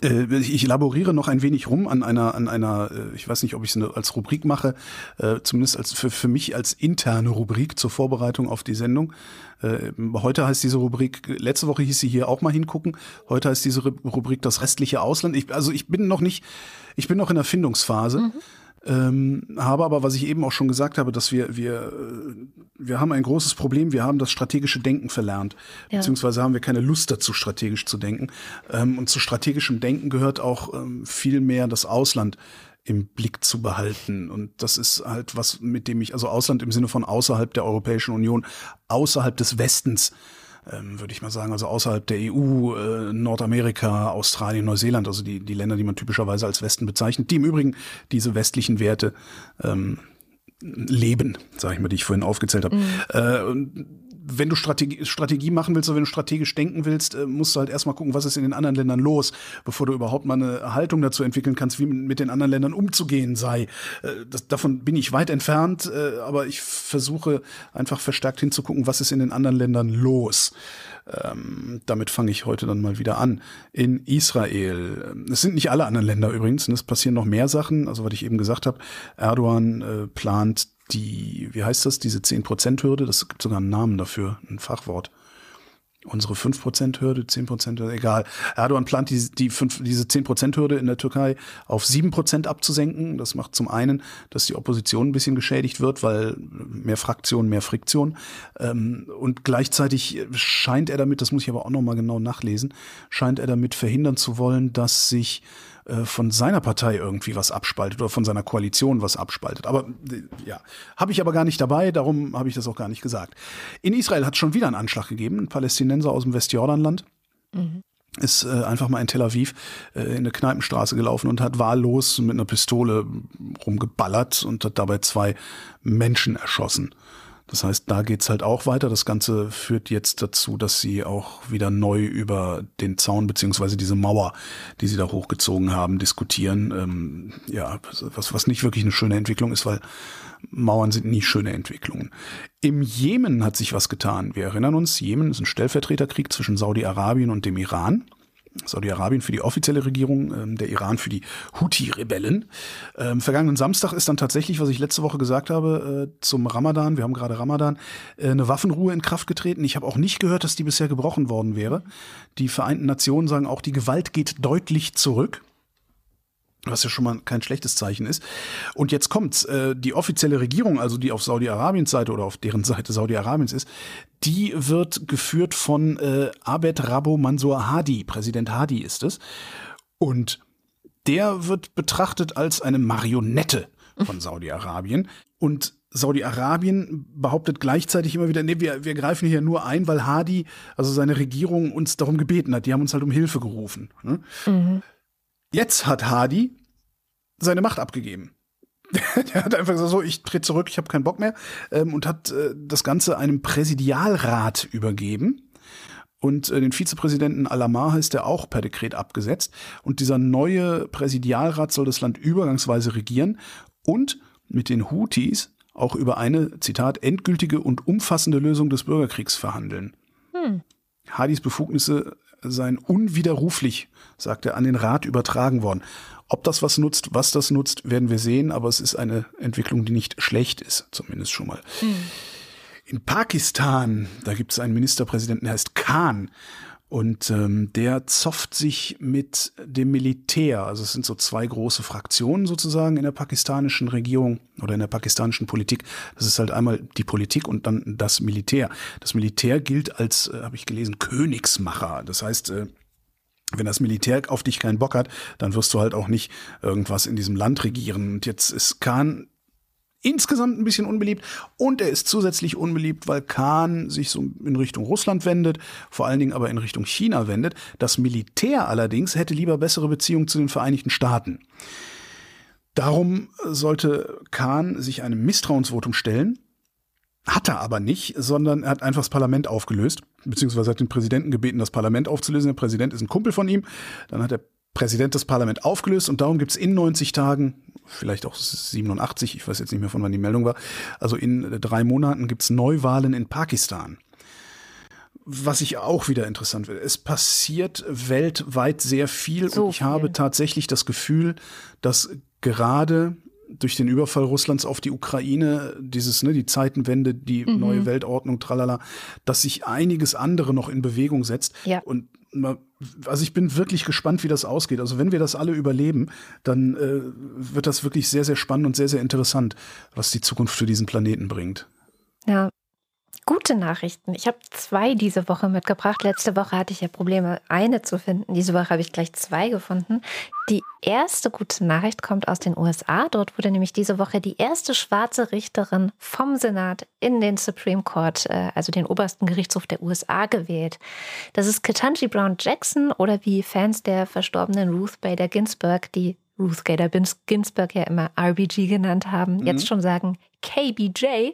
D: Äh, Ich elaboriere noch ein wenig rum an einer, an einer, äh, ich weiß nicht, ob ich es als Rubrik mache, äh, zumindest als für, für mich als interne Rubrik zur Vorbereitung auf die Sendung. Heute heißt diese Rubrik, letzte Woche hieß sie hier auch mal hingucken. Heute heißt diese Rubrik das restliche Ausland. Ich, also ich bin noch nicht, ich bin noch in der Findungsphase. Ähm, habe aber, was ich eben auch schon gesagt habe, dass wir, wir, äh, wir haben ein großes Problem, wir haben das strategische Denken verlernt,
B: Ja.
D: beziehungsweise haben wir keine Lust dazu, strategisch zu denken. Ähm, und zu strategischem Denken gehört auch ähm, viel mehr das Ausland im Blick zu behalten. Und das ist halt was, mit dem ich, also Ausland im Sinne von außerhalb der Europäischen Union, außerhalb des Westens, ähm, würde ich mal sagen, also außerhalb der EU, äh, Nordamerika, Australien, Neuseeland, also die, die Länder, die man typischerweise als Westen bezeichnet, die im Übrigen diese westlichen Werte ähm, leben, sage ich mal, die ich vorhin aufgezählt habe. Äh, und wenn du Strategie, Strategie machen willst oder wenn du strategisch denken willst, äh, musst du halt erstmal gucken, was ist in den anderen Ländern los, bevor du überhaupt mal eine Haltung dazu entwickeln kannst, wie mit den anderen Ländern umzugehen sei. Äh, das, davon bin ich weit entfernt, äh, aber ich versuche einfach verstärkt hinzugucken, was ist in den anderen Ländern los. Ähm, damit fange ich heute dann mal wieder an. In Israel, ähm, es sind nicht alle anderen Länder übrigens, und es passieren noch mehr Sachen. Also was ich eben gesagt habe, Erdogan plant die, wie heißt das, diese 10%-Hürde, das gibt sogar einen Namen dafür, ein Fachwort unsere 5%-Hürde, 10%, egal. Erdogan plant die, die fünf, diese 10%-Hürde in der Türkei auf 7% abzusenken. Das macht zum einen, dass die Opposition ein bisschen geschädigt wird, weil mehr Fraktion, mehr Friktion. Ähm, und gleichzeitig scheint er damit, das muss ich aber auch nochmal genau nachlesen, scheint er damit verhindern zu wollen, dass sich äh, von seiner Partei irgendwie was abspaltet oder von seiner Koalition was abspaltet. Aber äh, ja, habe ich aber gar nicht dabei, darum habe ich das auch gar nicht gesagt. In Israel hat es schon wieder einen Anschlag gegeben, ein Palästinenser aus dem Westjordanland. Mhm ist äh, einfach mal in Tel Aviv äh, in eine Kneipenstraße gelaufen und hat wahllos mit einer Pistole rumgeballert und hat dabei zwei Menschen erschossen. Das heißt, da geht's halt auch weiter. Das Ganze führt jetzt dazu, dass sie auch wieder neu über den Zaun beziehungsweise diese Mauer, die sie da hochgezogen haben, diskutieren. Ähm, ja, was, was nicht wirklich eine schöne Entwicklung ist, weil Mauern sind nie schöne Entwicklungen. Im Jemen hat sich was getan. Wir erinnern uns, Jemen ist ein Stellvertreterkrieg zwischen Saudi-Arabien und dem Iran. Saudi-Arabien für die offizielle Regierung, ähm, der Iran für die Houthi-Rebellen. Ähm, vergangenen Samstag ist dann tatsächlich, was ich letzte Woche gesagt habe, äh, zum Ramadan, wir haben gerade Ramadan, äh, eine Waffenruhe in Kraft getreten. Ich habe auch nicht gehört, dass die bisher gebrochen worden wäre. Die Vereinten Nationen sagen auch, die Gewalt geht deutlich zurück was ja schon mal kein schlechtes Zeichen ist. Und jetzt kommt's, äh, die offizielle Regierung, also die auf Saudi-Arabiens Seite oder auf deren Seite Saudi-Arabiens ist, die wird geführt von äh, Abed Rabo Mansour Hadi, Präsident Hadi ist es. Und der wird betrachtet als eine Marionette von Saudi-Arabien. Und Saudi-Arabien behauptet gleichzeitig immer wieder, nee, wir, wir greifen hier nur ein, weil Hadi, also seine Regierung, uns darum gebeten hat. Die haben uns halt um Hilfe gerufen. Ne? Mhm. Jetzt hat Hadi seine Macht abgegeben. Der hat einfach gesagt, so, ich trete zurück, ich habe keinen Bock mehr ähm, und hat äh, das Ganze einem Präsidialrat übergeben. Und äh, den Vizepräsidenten Alamar ist er auch per Dekret abgesetzt. Und dieser neue Präsidialrat soll das Land übergangsweise regieren und mit den Houthis auch über eine, Zitat, endgültige und umfassende Lösung des Bürgerkriegs verhandeln. Hm. Hadis Befugnisse seien unwiderruflich, sagt er, an den Rat übertragen worden. Ob das was nutzt, was das nutzt, werden wir sehen, aber es ist eine Entwicklung, die nicht schlecht ist, zumindest schon mal. Hm. In Pakistan, da gibt es einen Ministerpräsidenten, der heißt Khan. Und ähm, der zofft sich mit dem Militär. Also es sind so zwei große Fraktionen sozusagen in der pakistanischen Regierung oder in der pakistanischen Politik. Das ist halt einmal die Politik und dann das Militär. Das Militär gilt als, äh, habe ich gelesen, Königsmacher. Das heißt, äh, wenn das Militär auf dich keinen Bock hat, dann wirst du halt auch nicht irgendwas in diesem Land regieren. Und jetzt ist Khan insgesamt ein bisschen unbeliebt und er ist zusätzlich unbeliebt, weil Khan sich so in Richtung Russland wendet, vor allen Dingen aber in Richtung China wendet. Das Militär allerdings hätte lieber bessere Beziehungen zu den Vereinigten Staaten. Darum sollte Khan sich einem Misstrauensvotum stellen, hat er aber nicht, sondern er hat einfach das Parlament aufgelöst, beziehungsweise hat den Präsidenten gebeten, das Parlament aufzulösen. Der Präsident ist ein Kumpel von ihm. Dann hat der Präsident das Parlament aufgelöst und darum gibt es in 90 Tagen, vielleicht auch 87, ich weiß jetzt nicht mehr, von wann die Meldung war, also in drei Monaten gibt es Neuwahlen in Pakistan. Was ich auch wieder interessant finde, es passiert weltweit sehr viel so und ich viel. habe tatsächlich das Gefühl, dass gerade durch den Überfall Russlands auf die Ukraine, dieses, ne, die Zeitenwende, die mhm. neue Weltordnung, tralala, dass sich einiges andere noch in Bewegung setzt. Ja. Und also ich bin wirklich gespannt, wie das ausgeht. Also wenn wir das alle überleben, dann äh, wird das wirklich sehr, sehr spannend und sehr, sehr interessant, was die Zukunft für diesen Planeten bringt.
B: Ja, Gute Nachrichten. Ich habe zwei diese Woche mitgebracht. Letzte Woche hatte ich ja Probleme, eine zu finden. Diese Woche habe ich gleich zwei gefunden. Die erste gute Nachricht kommt aus den USA. Dort wurde nämlich diese Woche die erste schwarze Richterin vom Senat in den Supreme Court, äh, also den obersten Gerichtshof der USA, gewählt. Das ist Ketanji Brown Jackson oder wie Fans der verstorbenen Ruth Bader Ginsburg, die Ruth Bader Ginsburg ja immer RBG genannt haben, mhm. jetzt schon sagen KBJ,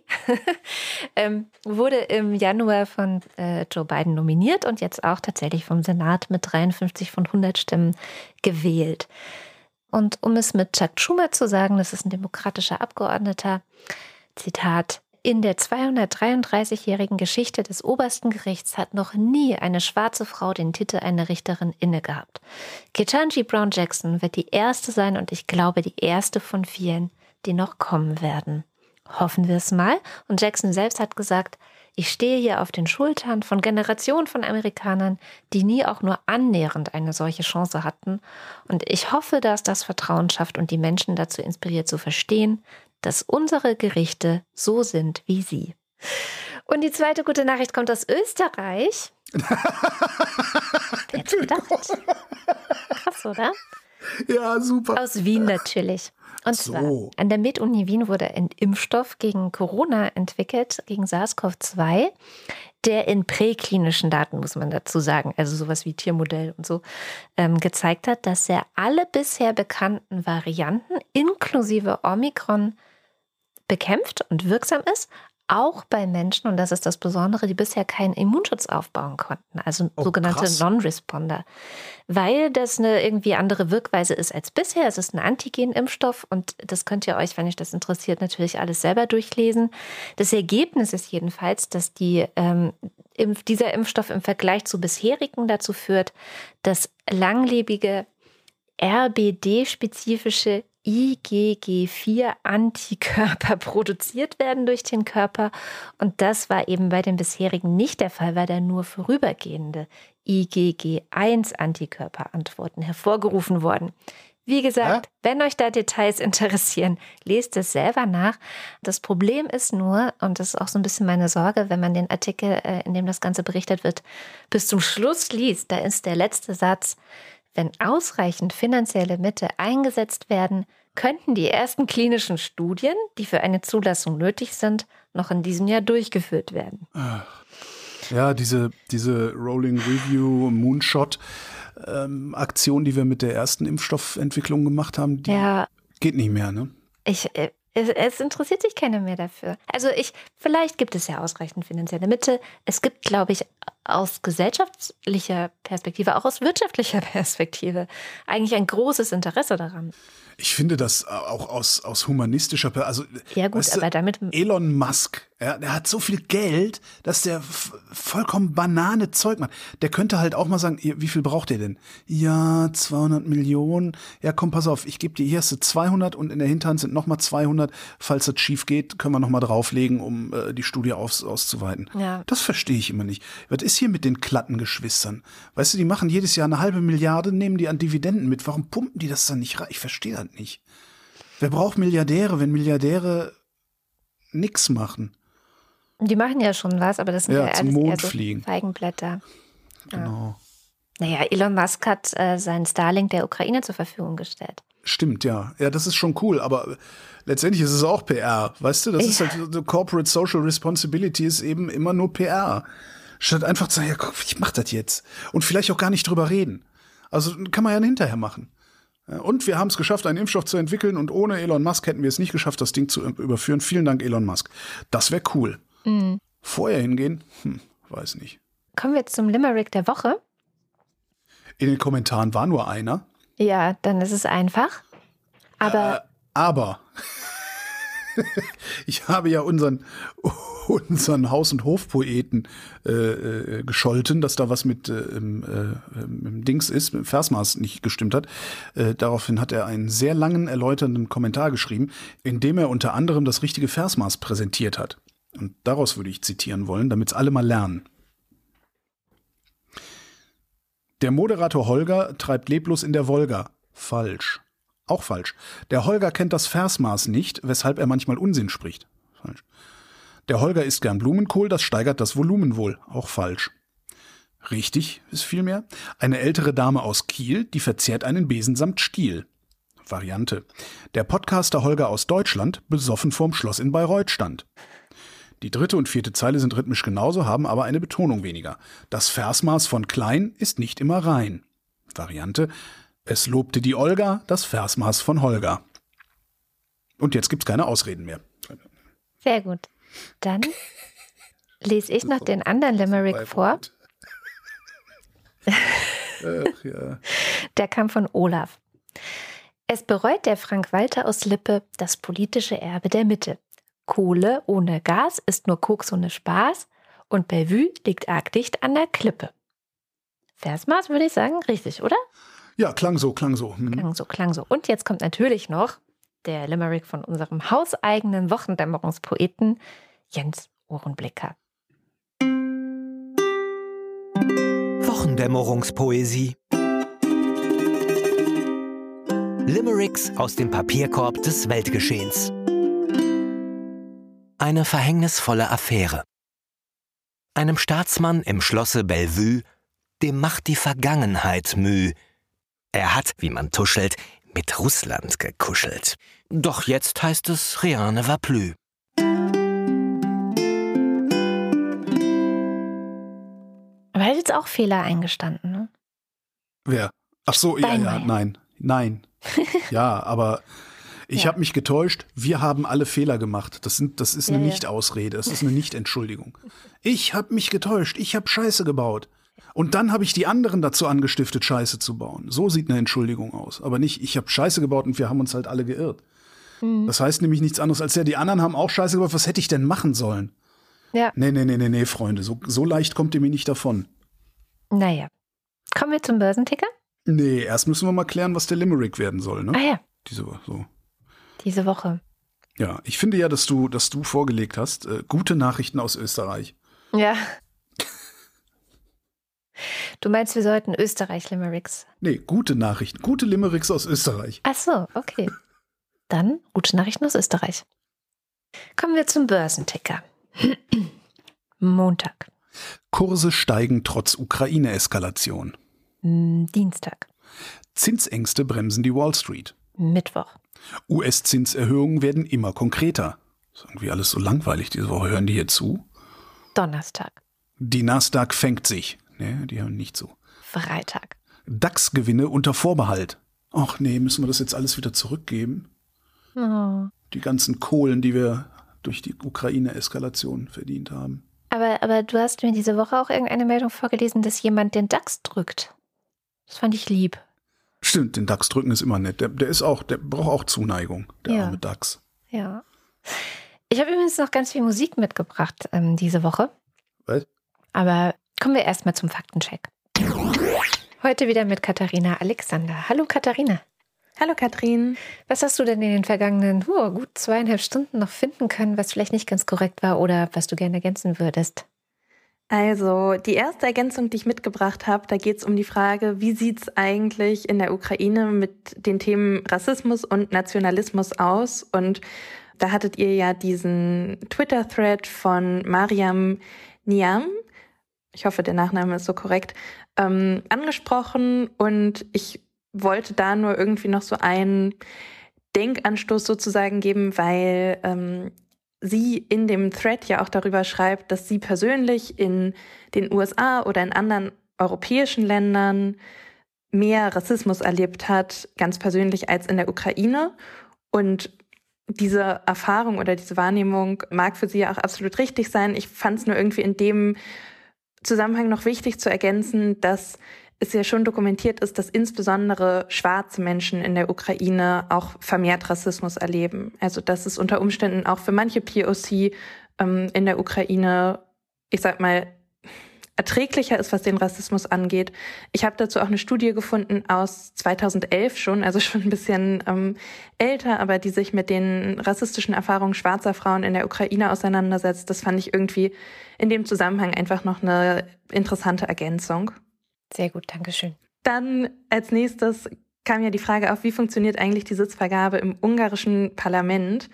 B: ähm, wurde im Januar von äh, Joe Biden nominiert und jetzt auch tatsächlich vom Senat mit 53 von 100 Stimmen gewählt. Und um es mit Chuck Schumer zu sagen, das ist ein demokratischer Abgeordneter, Zitat, in der 233-jährigen Geschichte des obersten Gerichts hat noch nie eine schwarze Frau den Titel einer Richterin inne gehabt. Ketanji Brown Jackson wird die erste sein und ich glaube die erste von vielen, die noch kommen werden. Hoffen wir es mal. Und Jackson selbst hat gesagt, ich stehe hier auf den Schultern von Generationen von Amerikanern, die nie auch nur annähernd eine solche Chance hatten. Und ich hoffe, dass das Vertrauen schafft und die Menschen dazu inspiriert zu verstehen, dass unsere Gerichte so sind wie sie. Und die zweite gute Nachricht kommt aus Österreich. Wer hätte gedacht? Krass, oder?
D: Ja, super.
B: Aus Wien natürlich. Und
D: so.
B: zwar an der MedUni Wien wurde ein Impfstoff gegen Corona entwickelt, gegen SARS-CoV-2, der in präklinischen Daten, muss man dazu sagen, also sowas wie Tiermodell und so, ähm, gezeigt hat, dass er alle bisher bekannten Varianten inklusive Omikron bekämpft und wirksam ist, auch bei Menschen, und das ist das Besondere, die bisher keinen Immunschutz aufbauen konnten, also
D: Oh,
B: sogenannte. Non-Responder. Weil das eine irgendwie andere Wirkweise ist als bisher. Es ist ein Antigen-Impfstoff und das könnt ihr euch, wenn euch das interessiert, natürlich alles selber durchlesen. Das Ergebnis ist jedenfalls, dass die, ähm, dieser Impfstoff im Vergleich zu bisherigen dazu führt, dass langlebige RBD-spezifische IgG4-Antikörper produziert werden durch den Körper. Und das war eben bei den bisherigen nicht der Fall, weil da nur vorübergehende IgG1-Antikörperantworten hervorgerufen wurden. Wie gesagt, wenn euch da Details interessieren, lest es selber nach. Das Problem ist nur, und das ist auch so ein bisschen meine Sorge, wenn man den Artikel, äh, in dem das Ganze berichtet wird, bis zum Schluss liest, da ist der letzte Satz, wenn ausreichend finanzielle Mittel eingesetzt werden, könnten die ersten klinischen Studien, die für eine Zulassung nötig sind, noch in diesem Jahr durchgeführt werden.
D: Ja, diese, diese Rolling Review Moonshot ähm, Aktion, die wir mit der ersten Impfstoffentwicklung gemacht haben, die
B: Ja,
D: geht nicht mehr, ne?
B: ich, äh, es, es interessiert sich keiner mehr dafür. Also ich, vielleicht gibt es ja ausreichend finanzielle Mittel. Es gibt, glaube ich, aus gesellschaftlicher Perspektive, auch aus wirtschaftlicher Perspektive, eigentlich ein großes Interesse daran.
D: Ich finde das auch aus, aus humanistischer, also
B: Ja gut,
D: weißt du,
B: aber damit
D: Elon Musk, ja, der hat so viel Geld, dass der vollkommen Banane Zeug macht. Der könnte halt auch mal sagen, wie viel braucht ihr denn? Ja, 200 Millionen. Ja, komm, pass auf, ich gebe dir du 200 und in der Hinterhand sind noch mal 200. Falls das schief geht, können wir noch mal drauflegen, um äh, die Studie aus, auszuweiten.
B: Ja.
D: Das verstehe ich immer nicht. Was ist hier mit den Klattengeschwistern? Weißt du, die machen jedes Jahr eine halbe Milliarde, nehmen die an Dividenden mit. Warum pumpen die das dann nicht rein? Ich verstehe das nicht. Wer braucht Milliardäre, wenn Milliardäre nix machen?
B: Die machen ja schon was, aber das sind
D: Ja,
B: ja,
D: zum Mond
B: so
D: fliegen.
B: Feigenblätter.
D: Genau.
B: Naja, Elon Musk hat äh, seinen Starlink der Ukraine zur Verfügung gestellt.
D: Stimmt, ja. Ja, das ist schon cool, aber letztendlich ist es auch PR. Weißt du, das ist
B: Ja.
D: halt so Corporate Social Responsibility ist eben immer nur PR. Statt einfach zu sagen, ja, guck, ich mach das jetzt. Und vielleicht auch gar nicht drüber reden. Also kann man ja hinterher machen. Ja, Und wir haben es geschafft, einen Impfstoff zu entwickeln und ohne Elon Musk hätten wir es nicht geschafft, das Ding zu überführen. Vielen Dank, Elon Musk. Das wäre cool. Vorher hingehen? Hm, weiß nicht.
B: Kommen wir jetzt zum Limerick der Woche.
D: In den Kommentaren war nur einer.
B: Ja, dann ist es einfach. Aber
D: Aber ich habe ja unseren, unseren Haus- und Hofpoeten äh, äh, gescholten, dass da was mit äh, äh, im Dings ist, mit dem Versmaß nicht gestimmt hat. Äh, daraufhin hat er einen sehr langen, erläuternden Kommentar geschrieben, in dem er unter anderem das richtige Versmaß präsentiert hat. Und daraus würde ich zitieren wollen, damit es alle mal lernen. Der Moderator Holger treibt leblos in der Wolga. Falsch. Auch falsch. Der Holger kennt das Versmaß nicht, weshalb er manchmal Unsinn spricht. Falsch. Der Holger isst gern Blumenkohl, das steigert das Volumen wohl. Auch falsch. Richtig ist vielmehr eine ältere Dame aus Kiel, die verzehrt einen Besen samt Stiel. Variante. Der Podcaster Holger aus Deutschland besoffen vorm Schloss in Bayreuth stand. Die dritte und vierte Zeile sind rhythmisch genauso, haben aber eine Betonung weniger. Das Versmaß von klein ist nicht immer rein. Variante. Es lobte die Olga das Versmaß von Holger. Und jetzt gibt's keine Ausreden mehr.
B: sehr gut. Dann lese ich noch den anderen Limerick vor.
D: Ach, ja.
B: Der kam von Olaf. Es bereut der Frank Walter aus Lippe das politische Erbe der Mitte. Kohle ohne Gas ist nur Koks ohne Spaß und Bellevue liegt arg dicht an der Klippe. Versmaß würde ich sagen, richtig, oder?
D: ja, klang so, klang so. Hm.
B: Klang so, klang so. Und jetzt kommt natürlich noch der Limerick von unserem hauseigenen Wochendämmerungspoeten Jens Ohrenblicker.
F: Wochendämmerungspoesie. Limericks aus dem Papierkorb des Weltgeschehens. Eine verhängnisvolle Affäre. Einem Staatsmann im Schlosse Bellevue, dem macht die Vergangenheit Mühe. Er hat, wie man tuschelt, mit Russland gekuschelt. Doch jetzt heißt es rien ne va plus.
B: Aber er hat jetzt auch Fehler eingestanden, ne?
D: Wer? Ach so, ja, ja,
B: Steinmeier.
D: nein, nein. Ja, aber ich
B: Ja.
D: habe mich getäuscht. Wir haben alle Fehler gemacht. Das, sind, das ist eine
B: Ja, ja.
D: Nicht-Ausrede. Das ist eine Nicht-Entschuldigung. Ich habe mich getäuscht. Ich habe Scheiße gebaut. Und dann habe ich die anderen dazu angestiftet, Scheiße zu bauen. So sieht eine Entschuldigung aus. Aber nicht, ich habe Scheiße gebaut und wir haben uns halt alle geirrt.
B: Mhm.
D: Das heißt nämlich nichts anderes als ja, die anderen haben auch Scheiße gebaut. Was hätte ich denn machen sollen?
B: Ja,
D: Nee, nee, nee, nee, nee, Freunde. So, so leicht kommt ihr mir nicht davon.
B: naja. Kommen wir zum Börsenticker?
D: Nee, erst müssen wir mal klären, was der Limerick werden soll, ne?
B: Ah ja,
D: Diese, so.
B: Diese Woche.
D: Ja, ich finde ja, dass du, dass du vorgelegt hast, äh, gute Nachrichten aus Österreich.
B: Ja. Du meinst, wir sollten Österreich-Limericks.
D: Nee, gute Nachrichten, gute Limericks aus Österreich.
B: Ach so, okay. Dann gute Nachrichten aus Österreich. Kommen wir zum Börsenticker. Montag,
D: Kurse steigen trotz Ukraine-Eskalation.
B: m, Dienstag,
D: Zinsängste bremsen die Wall Street.
B: Mittwoch,
D: US-Zinserhöhungen werden immer konkreter. Ist irgendwie alles so langweilig diese Woche. Hören die hier zu?
B: Donnerstag,
D: Die Nasdaq fängt sich. Nee, die hören nicht zu.
B: Freitag,
D: DAX-Gewinne unter Vorbehalt. Ach nee, müssen wir das jetzt alles wieder zurückgeben?
B: Oh.
D: Die ganzen Kohlen, die wir durch die Ukraine-Eskalation verdient haben.
B: Aber, aber du hast mir diese Woche auch irgendeine Meldung vorgelesen, dass jemand den DAX drückt. Das fand ich lieb.
D: Stimmt, den DAX drücken ist immer nett. Der, der ist auch, der braucht auch Zuneigung, der
B: Ja.
D: arme DAX.
B: Ja. Ich habe übrigens noch ganz viel Musik mitgebracht ähm, diese Woche.
D: Was?
B: Aber kommen wir erstmal zum Faktencheck. Heute wieder mit Katharina Alexander. Hallo Katharina.
G: Hallo Katrin.
B: Was hast du denn in den vergangenen oh, gut zweieinhalb Stunden noch finden können, was vielleicht nicht ganz korrekt war oder was du gerne ergänzen würdest?
G: Also die erste Ergänzung, die ich mitgebracht habe, da geht es um die Frage, wie sieht's eigentlich in der Ukraine mit den Themen Rassismus und Nationalismus aus? Und da hattet ihr ja diesen Twitter-Thread von Mariam Niam, ich hoffe, der Nachname ist so korrekt, ähm, angesprochen und ich wollte da nur irgendwie noch so einen Denkanstoß sozusagen geben, weil ähm, sie in dem Thread ja auch darüber schreibt, dass sie persönlich in den USA oder in anderen europäischen Ländern mehr Rassismus erlebt hat, ganz persönlich als in der Ukraine. Und diese Erfahrung oder diese Wahrnehmung mag für sie ja auch absolut richtig sein. Ich fand es nur irgendwie in dem Zusammenhang noch wichtig zu ergänzen, dass es ja schon dokumentiert ist, dass insbesondere schwarze Menschen in der Ukraine auch vermehrt Rassismus erleben. Also dass es unter Umständen auch für manche POC ähm, in der Ukraine, ich sag mal, erträglicher ist, was den Rassismus angeht. Ich habe dazu auch eine Studie gefunden aus 2011 schon, also schon ein bisschen ähm, älter, aber die sich mit den rassistischen Erfahrungen schwarzer Frauen in der Ukraine auseinandersetzt. Das fand ich irgendwie in dem Zusammenhang einfach noch eine interessante Ergänzung.
B: Sehr gut, Dankeschön.
G: Dann als nächstes kam ja die Frage auf, wie funktioniert eigentlich die Sitzvergabe im ungarischen Parlament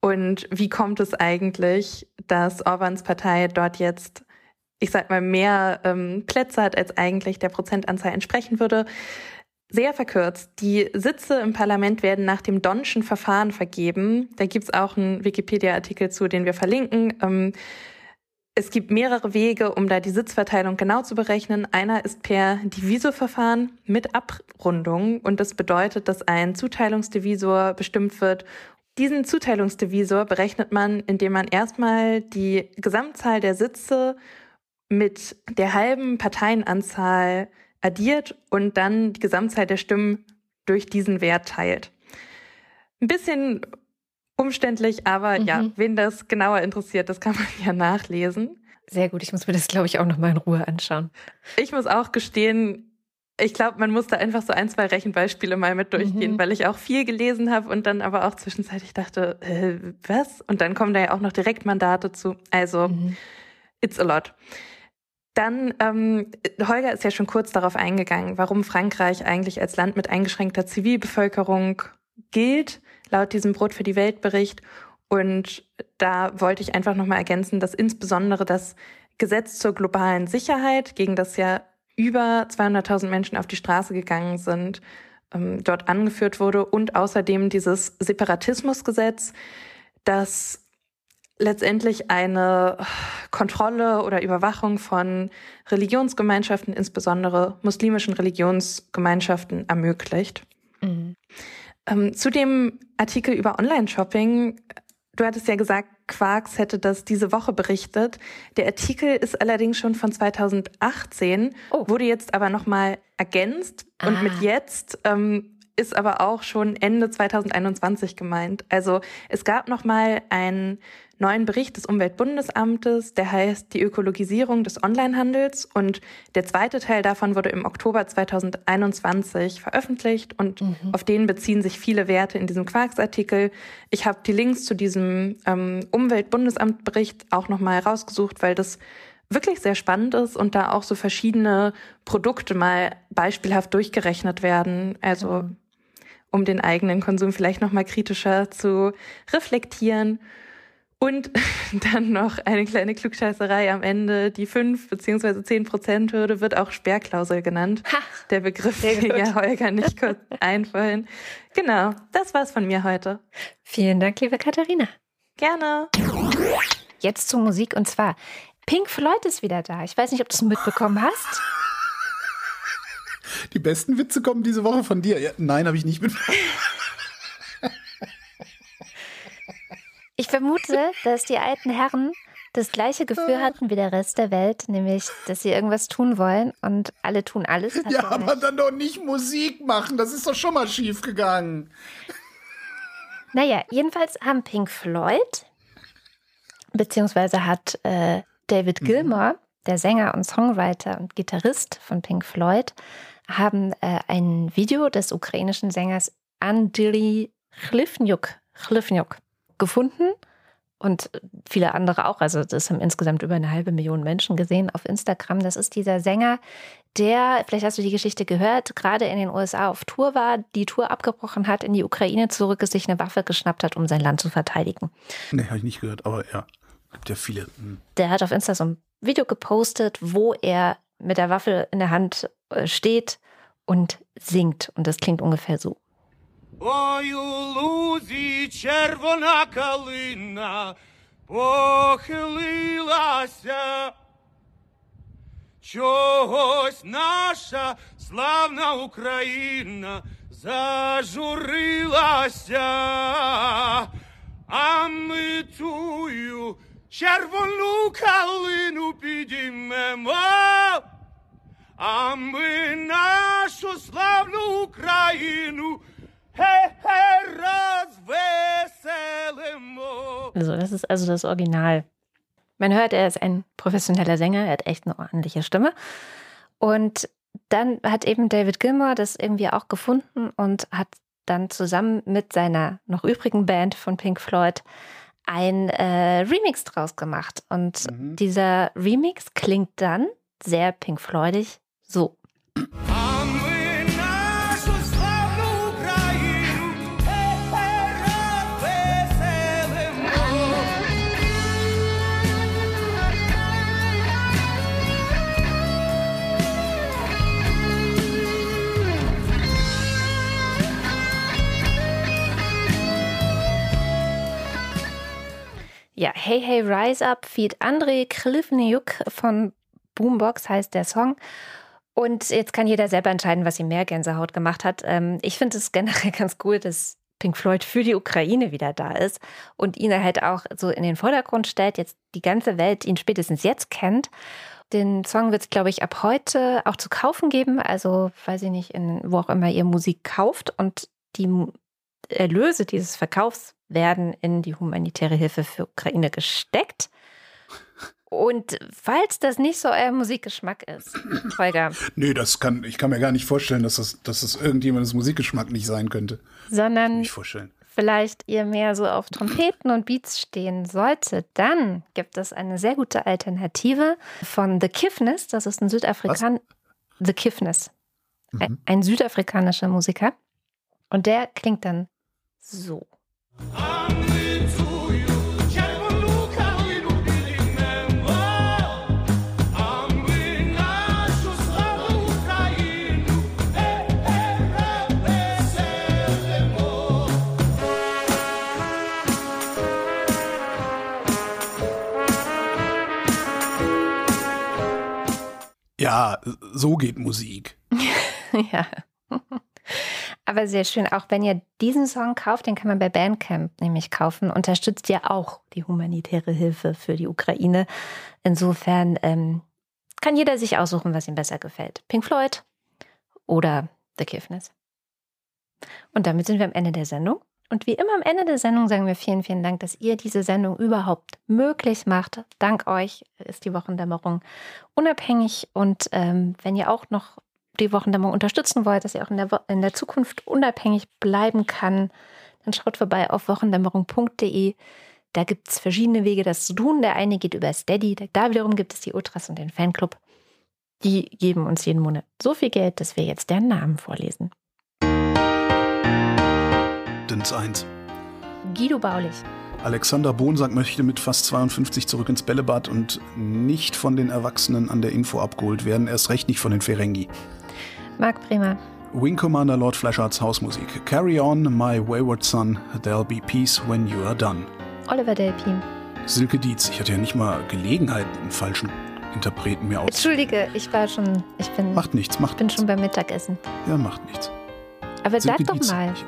G: und wie kommt es eigentlich, dass Orbans Partei dort jetzt, ich sag mal, mehr ähm, Plätze hat, als eigentlich der Prozentanzahl entsprechen würde. Sehr verkürzt. Die Sitze im Parlament werden nach dem Donschen Verfahren vergeben. Da gibt's auch einen Wikipedia-Artikel zu, den wir verlinken. Ähm, es gibt mehrere Wege, um da die Sitzverteilung genau zu berechnen. Einer ist per Divisorverfahren mit Abrundung und das bedeutet, dass ein Zuteilungsdivisor bestimmt wird. Diesen Zuteilungsdivisor berechnet man, indem man erstmal die Gesamtzahl der Sitze mit der halben Parteienanzahl addiert und dann die Gesamtzahl der Stimmen durch diesen Wert teilt. Ein bisschen umständlich, aber
B: Mhm.
G: ja, wen das genauer interessiert, das kann man ja nachlesen.
B: Sehr gut, ich muss mir das, glaube ich, auch noch mal in Ruhe anschauen.
G: Ich muss auch gestehen, ich glaube, man muss da einfach so ein, zwei Rechenbeispiele mal mit durchgehen, mhm. weil ich auch viel gelesen habe und dann aber auch zwischenzeitlich dachte, äh, was? Und dann kommen da ja auch noch Direktmandate zu. Also, mhm. it's a lot. Dann, ähm, Holger ist ja schon kurz darauf eingegangen, warum Frankreich eigentlich als Land mit eingeschränkter Zivilbevölkerung gilt, laut diesem Brot für die Welt Bericht. Und da wollte ich einfach nochmal ergänzen, dass insbesondere das Gesetz zur globalen Sicherheit, gegen das ja über 200.000 Menschen auf die Straße gegangen sind, ähm, dort angeführt wurde und außerdem dieses Separatismusgesetz, das letztendlich eine Kontrolle oder Überwachung von Religionsgemeinschaften, insbesondere muslimischen Religionsgemeinschaften, ermöglicht. Mhm. Ähm, zu dem Artikel über Online-Shopping Du hattest ja gesagt, Quarks hätte das diese Woche berichtet. Der Artikel ist allerdings schon von 2018, oh. wurde jetzt aber nochmal ergänzt ah. und mit jetzt ähm, ist aber auch schon Ende 2021 gemeint. Also es gab nochmal ein neuen Bericht des Umweltbundesamtes, der heißt die Ökologisierung des Onlinehandels und der zweite Teil davon wurde im Oktober 2021 veröffentlicht und mhm. auf den beziehen sich viele Werte in diesem Quarksartikel. Ich habe die Links zu diesem ähm, Umweltbundesamtbericht auch nochmal rausgesucht, weil das wirklich sehr spannend ist und da auch so verschiedene Produkte mal beispielhaft durchgerechnet werden. Also mhm. Um den eigenen Konsum vielleicht nochmal kritischer zu reflektieren. Und dann noch eine kleine Klugscheißerei am Ende. Die 5 bzw. 10 Prozent Hürde wird auch Sperrklausel genannt. Ha, Der Begriff will ja Holger nicht kurz einfallen. Genau, das war's von mir heute.
B: Vielen Dank, liebe Katharina.
G: Gerne.
B: Jetzt zur Musik und zwar Pink Floyd ist wieder da. Ich weiß nicht, ob du es mitbekommen hast.
D: Die besten Witze kommen diese Woche von dir. Ja, nein, habe ich nicht mitbekommen.
B: Ich vermute, dass die alten Herren das gleiche Gefühl hatten wie der Rest der Welt, nämlich, dass sie irgendwas tun wollen und alle tun alles.
D: Ja, aber nicht. dann doch nicht Musik machen, das ist doch schon mal schief gegangen.
B: Naja, jedenfalls haben Pink Floyd, beziehungsweise hat äh, David. Gilmour, mhm. der Sänger und Songwriter und Gitarrist von Pink Floyd, haben äh, ein Video des ukrainischen Sängers Andriy Chlifnyuk, Chlifnyuk gefunden und viele andere auch. Also das haben insgesamt über eine halbe Million Menschen gesehen auf Instagram. Das ist dieser Sänger, der, vielleicht hast du die Geschichte gehört, gerade in den USA auf Tour war, die Tour abgebrochen hat, in die Ukraine zurück ist, sich eine Waffe geschnappt hat, um sein Land zu verteidigen.
D: Nee, habe ich nicht gehört, aber ja, gibt ja viele. Hm.
B: Der hat auf Insta so ein Video gepostet, wo er mit der Waffe in der Hand äh, steht und singt. Und das klingt ungefähr so. Ой у лузі червона калина похилилася, чогось наша славна Україна зажурилася, а ми тую червону калину підіймемо, а ми нашу славну Україну. Also das ist also das Original. Man hört, er ist ein professioneller Sänger, er hat echt eine ordentliche Stimme. Und dann hat eben David Gilmour das irgendwie auch gefunden und hat dann zusammen mit seiner noch übrigen Band von Pink Floyd ein äh, Remix draus gemacht. Und mhm. dieser Remix klingt dann sehr Pink Floydig so. Ja, Hey Hey Rise Up feed André Klivniuk von Boombox heißt der Song. Und jetzt kann jeder selber entscheiden, was ihm mehr Gänsehaut gemacht hat. Ähm, ich finde es generell ganz cool, dass Pink Floyd für die Ukraine wieder da ist und ihn halt auch so in den Vordergrund stellt, jetzt die ganze Welt ihn spätestens jetzt kennt. Den Song wird es, glaube ich, ab heute auch zu kaufen geben. Also, weiß ich nicht, in, wo auch immer ihr Musik kauft. Und die Erlöse dieses Verkaufs werden in die humanitäre Hilfe für Ukraine gesteckt. Und falls das nicht so euer Musikgeschmack ist, Holger,
D: Nee, das kann, ich kann mir gar nicht vorstellen, dass das, dass das irgendjemandes Musikgeschmack nicht sein könnte.
B: sondern
D: Nicht vorstellen.
B: vielleicht ihr mehr so auf Trompeten und Beats stehen solltet, dann gibt es eine sehr gute Alternative von The Kiffness. Das ist ein Südafrikan The Kiffness. Ein, ein südafrikanischer Musiker. Und der klingt dann so.
D: Ja, so geht Musik.
B: ja. Aber sehr schön. Auch wenn ihr diesen Song kauft, den kann man bei Bandcamp nämlich kaufen, unterstützt ihr auch die humanitäre Hilfe für die Ukraine. Insofern ähm, kann jeder sich aussuchen, was ihm besser gefällt. Pink Floyd oder The Kiffness. Und damit sind wir am Ende der Sendung. Und wie immer am Ende der Sendung sagen wir vielen, vielen Dank, dass ihr diese Sendung überhaupt möglich macht. Dank euch ist die Wochendämmerung unabhängig. Und ähm, wenn ihr auch noch die Wochendämmerung unterstützen wollt, dass ihr auch in der, Wo in der Zukunft unabhängig bleiben kann, dann schaut vorbei auf wochendämmerung.de. Da gibt es verschiedene Wege, das zu tun. Der eine geht über Steady, da wiederum gibt es die Ultras und den Fanclub. Die geben uns jeden Monat so viel Geld, dass wir jetzt deren Namen vorlesen.
D: Dins 1.
B: Guido Baulich,
D: Alexander Bonsack möchte mit fast 52 zurück ins Bällebad und nicht von den Erwachsenen an der Info abgeholt werden, erst recht nicht von den Ferengi.
B: Marc Bremer,
D: Wing Commander Lord Flashards Hausmusik. Carry on, my wayward son, there'll be peace when you are done.
B: Oliver Delpin.
D: Silke Dietz, ich hatte ja nicht mal Gelegenheit, einen falschen Interpreten mir aus.
B: Entschuldige, ich war schon, ich bin,
D: Macht nichts, macht
B: bin
D: nichts.
B: schon beim Mittagessen.
D: Ja, macht nichts.
B: Aber sag
D: Silke
B: doch
D: Dietz.
B: mal.
D: Ich,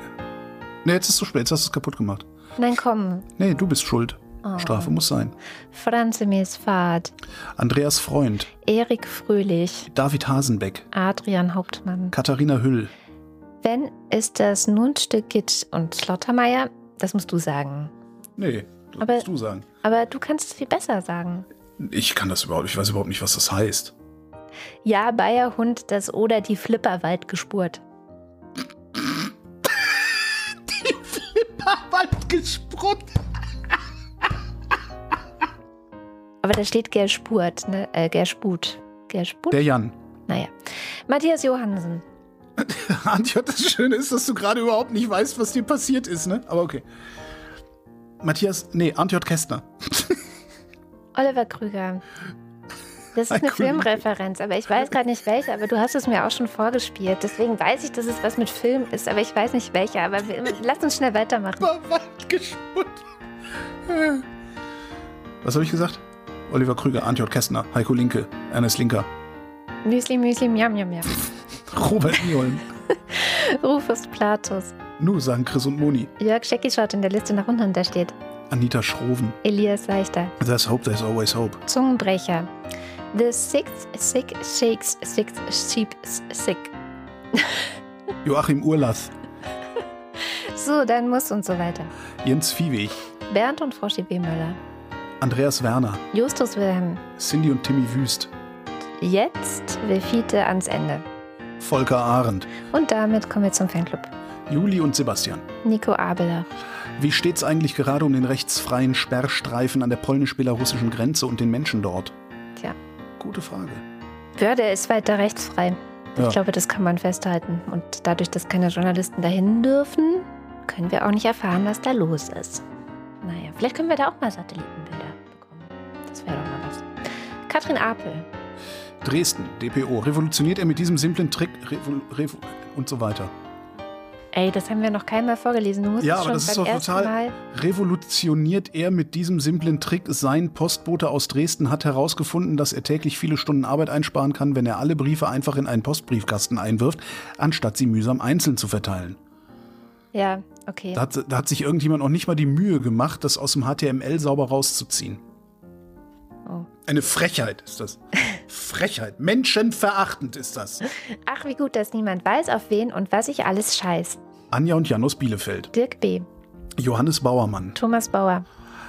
D: nee, jetzt ist es zu spät, jetzt hast du es kaputt gemacht.
B: Nein, komm.
D: Nee, du bist schuld.
B: Oh.
D: Strafe muss sein.
B: Franz Fahrt,
D: Andreas Freund,
B: Erik Fröhlich,
D: David Hasenbeck,
B: Adrian Hauptmann.
D: Katharina Hüll,
B: Wenn ist das nun ein Stück Gitt und Schlottermeier? Das musst du sagen.
D: Nee, das
B: Aber-
D: musst du sagen.
B: Aber du kannst es viel besser sagen.
D: Ich kann das überhaupt, ich weiß überhaupt nicht, was das heißt.
B: Ja, Bayerhund, das oder die Flipperwald gespurt.
D: Wald gesprungen.
B: Aber da steht Gerspurt, ne? Äh, Gersput. Gersput?
D: Der Jan.
B: naja. Matthias Johansen.
D: Antje, das Schöne ist, dass du gerade überhaupt nicht weißt, was dir passiert ist, ne? Aber okay. Matthias, nee, Antje Kästner.
B: Oliver Krüger. Das ist
D: Ein
B: eine. Filmreferenz, aber ich weiß gerade nicht welche, aber du hast es mir auch schon vorgespielt. Deswegen weiß ich, dass es was mit Film ist, aber ich weiß nicht welcher. Aber wir, lass uns schnell weitermachen.
D: War Wald gesprungen. Was habe ich gesagt? Oliver Krüger, Antje Kästner, Heiko Linke, Ernest Linker,
B: Müsli, Müsli, Miam, Miam, Miam.
D: Robert Nieholm.
B: Rufus Platus.
D: Nu sagen Chris und Moni.
B: Jörg Schecki schaut in der Liste nach unten, da steht
D: Anita Schroven.
B: Elias Leichter.
D: There's hope, there's always hope.
B: Zungenbrecher. The Sixth Sick Shakes Sixth Sheep Sick.
D: Joachim Urlath.
B: So, dann muss und so weiter.
D: Jens Viehweg.
B: Bernd und Froschi B. Möller.
D: Andreas Werner.
B: Justus Wilhelm.
D: Cindy und Timmy Wüst.
B: Jetzt will Fiete ans Ende.
D: Volker Arendt.
B: Und damit kommen wir zum Fanclub.
D: Juli und Sebastian.
B: Nico Abeler.
D: Wie steht's eigentlich gerade um den rechtsfreien Sperrstreifen an der polnisch-belarussischen Grenze und den Menschen dort?
B: Tja.
D: Gute Frage.
B: Ja, der ist weiter rechtsfrei.
D: Ja.
B: Ich glaube, das kann man festhalten. Und dadurch, dass keine Journalisten dahin dürfen, können wir auch nicht erfahren, was da los ist. Naja, vielleicht können wir da auch mal Satellitenbilder. Das wäre doch mal was. Katrin Apel.
D: Dresden, DPO. Revolutioniert er mit diesem simplen Trick Revo, Revo, und so weiter.
B: Ey, das haben wir noch keinmal vorgelesen. Du musst
D: Ja,
B: es
D: aber
B: schon
D: das ist doch total-
B: Mal.
D: Revolutioniert er mit diesem simplen Trick. Sein Postbote aus Dresden hat herausgefunden, dass er täglich viele Stunden Arbeit einsparen kann, wenn er alle Briefe einfach in einen Postbriefkasten einwirft, anstatt sie mühsam einzeln zu verteilen.
B: Ja, okay.
D: Da hat, da hat sich irgendjemand noch nicht mal die Mühe gemacht, das aus dem HTML sauber rauszuziehen. Eine Frechheit ist das. Frechheit. Menschenverachtend ist das.
B: Ach, wie gut, dass niemand weiß, auf wen und was ich alles scheiß.
D: Anja und Jan aus Bielefeld.
B: Dirk B.,
D: Johannes Bauermann.
B: Thomas Bauer,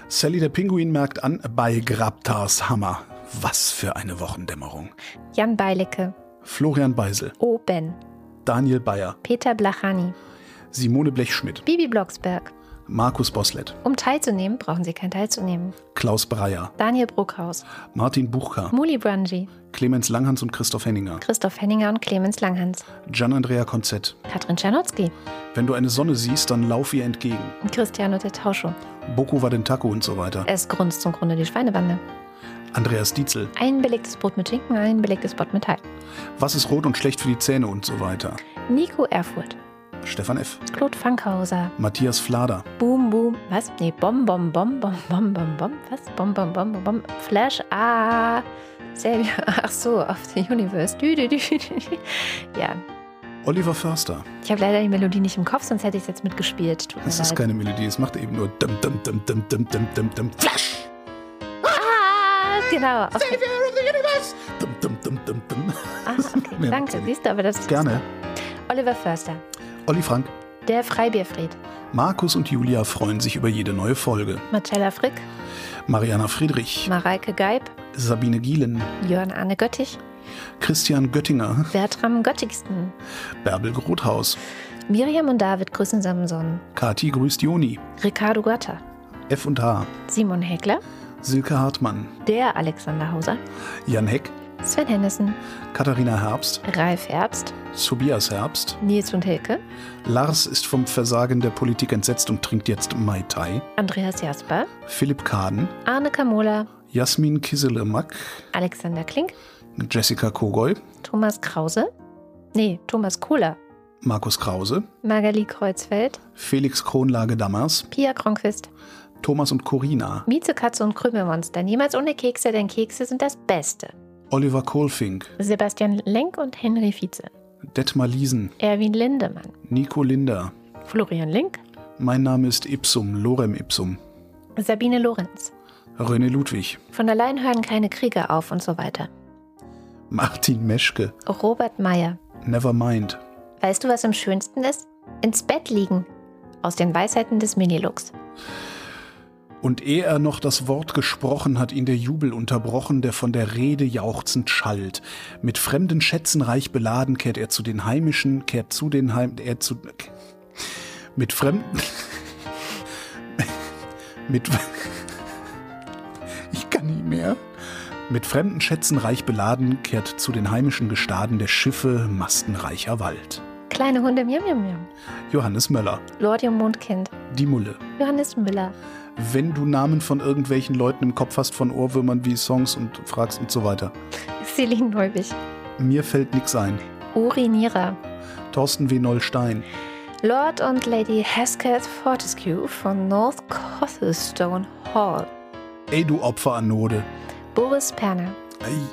D: Sally der Pinguin merkt an bei Grabtars Hammer. Was für eine Wochendämmerung.
B: Jan Beilecke,
D: Florian Beisel,
B: O. Ben,
D: Daniel Bayer,
B: Peter Blachani,
D: Simone Blechschmidt,
B: Bibi Blocksberg.
D: Markus Boslett,
B: Um teilzunehmen, brauchen Sie kein Teilzunehmen.
D: Klaus Breyer,
B: Daniel Bruckhaus,
D: Martin Buchka,
B: Muli Brunji,
D: Clemens Langhans und Christoph Henninger,
B: Christoph Henninger und Clemens Langhans,
D: Gian-Andrea Konzett.
B: Katrin Czernotzki,
D: Wenn du eine Sonne siehst, dann lauf ihr entgegen.
B: Cristiano de Tauscho.
D: Boku Wadentaku und so weiter.
B: Es grunzt zum Grunde die Schweinebande.
D: Andreas Dietzel.
B: Ein belegtes Brot mit Schinken, ein belegtes Brot mit Hai.
D: Was ist rot und schlecht für die Zähne und so weiter.
B: Nico Erfurt,
D: Stefan F.
B: Claude Fankhauser,
D: Matthias Flader.
B: Boom Boom, was? Nee, Bom Bom Bom Bom Bom Bom Bom, was? Bom Bom Bom Bom Bom, Flash, ah, Xavier, ach so, auf the Universe. Dü, dü, dü. Ja,
D: Oliver Förster.
B: ich habe leider die Melodie nicht im Kopf, sonst hätte ich es jetzt mitgespielt. Tut
D: Das ist
B: leid.
D: keine Melodie, es macht eben nur dum dum dum dum dum dum dum dum Flash!
B: Ah, genau. Auf
D: Dum dum dum dum dum.
B: ah, okay, danke, siehst du, aber das
D: Gerne.
B: Oliver Förster,
D: Olli Frank.
B: der Freibierfried,
D: Markus und Julia freuen sich über jede neue Folge.
B: Marcella Frick,
D: Mariana Friedrich,
B: Mareike Geib,
D: Sabine Gielen,
B: Jörn Arne Göttich,
D: Christian Göttinger,
B: Bertram Göttigsten,
D: Bärbel Grothaus,
B: Miriam und David grüßen Samson,
D: Kati grüßt Joni,
B: Ricardo Gatta,
D: F und H,
B: Simon Heckler,
D: Silke Hartmann,
B: der Alexander Hauser,
D: Jan Heck,
B: Sven Hennissen,
D: Katharina Herbst,
B: Ralf Herbst,
D: Tobias Herbst,
B: Nils und Hilke,
D: Lars ist vom Versagen der Politik entsetzt und trinkt jetzt Mai Tai,
B: Andreas Jasper,
D: Philipp Kaden,
B: Arne Kamola,
D: Jasmin Kiselemak,
B: Alexander Klink,
D: Jessica Kogoy,
B: Thomas Krause, nee, Thomas Kohler,
D: Markus Krause,
B: Magali Kreuzfeld,
D: Felix Kronlage-Dammers,
B: Pia Kronquist,
D: Thomas und Corina,
B: Mieze Katze und Krümelmonster, niemals ohne Kekse, denn Kekse sind das Beste.
D: Oliver Kohlfink,
B: Sebastian Lenk und Henry Vize,
D: Detmar Liesen,
B: Erwin Lindemann,
D: Nico Linder.
B: Florian Link,
D: Mein Name ist Ipsum, Lorem Ipsum.
B: Sabine Lorenz.
D: René Ludwig,
B: Von allein hören keine Kriege auf und so weiter.
D: Martin Meschke,
B: Robert Meyer.
D: Nevermind,
B: Weißt du, was am schönsten ist? Ins Bett liegen. Aus den Weisheiten des Minilux.
D: Und ehe er noch das Wort gesprochen, hat ihn der Jubel unterbrochen, der von der Rede jauchzend schallt. Mit fremden Schätzen reich beladen kehrt er zu den Heimischen, kehrt zu den Heim... Er zu... Mit fremden... mit... Ich kann nie mehr. Mit fremden Schätzen reich beladen kehrt zu den heimischen Gestaden der Schiffe mastenreicher Wald.
B: Kleine Hunde, miam, miam, miam.
D: Johannes Möller,
B: Lordium Mondkind.
D: die Mulle.
B: Johannes Müller.
D: Wenn du Namen von irgendwelchen Leuten im Kopf hast, von Ohrwürmern wie Songs und fragst und so weiter.
B: Celine Neubich.
D: Mir fällt nix ein.
B: Uri Nira.
D: Thorsten W. Nollstein,
B: Lord und Lady Hesketh Fortescue von North Cothelstone Hall.
D: ey du Opferanode.
B: Boris Perner.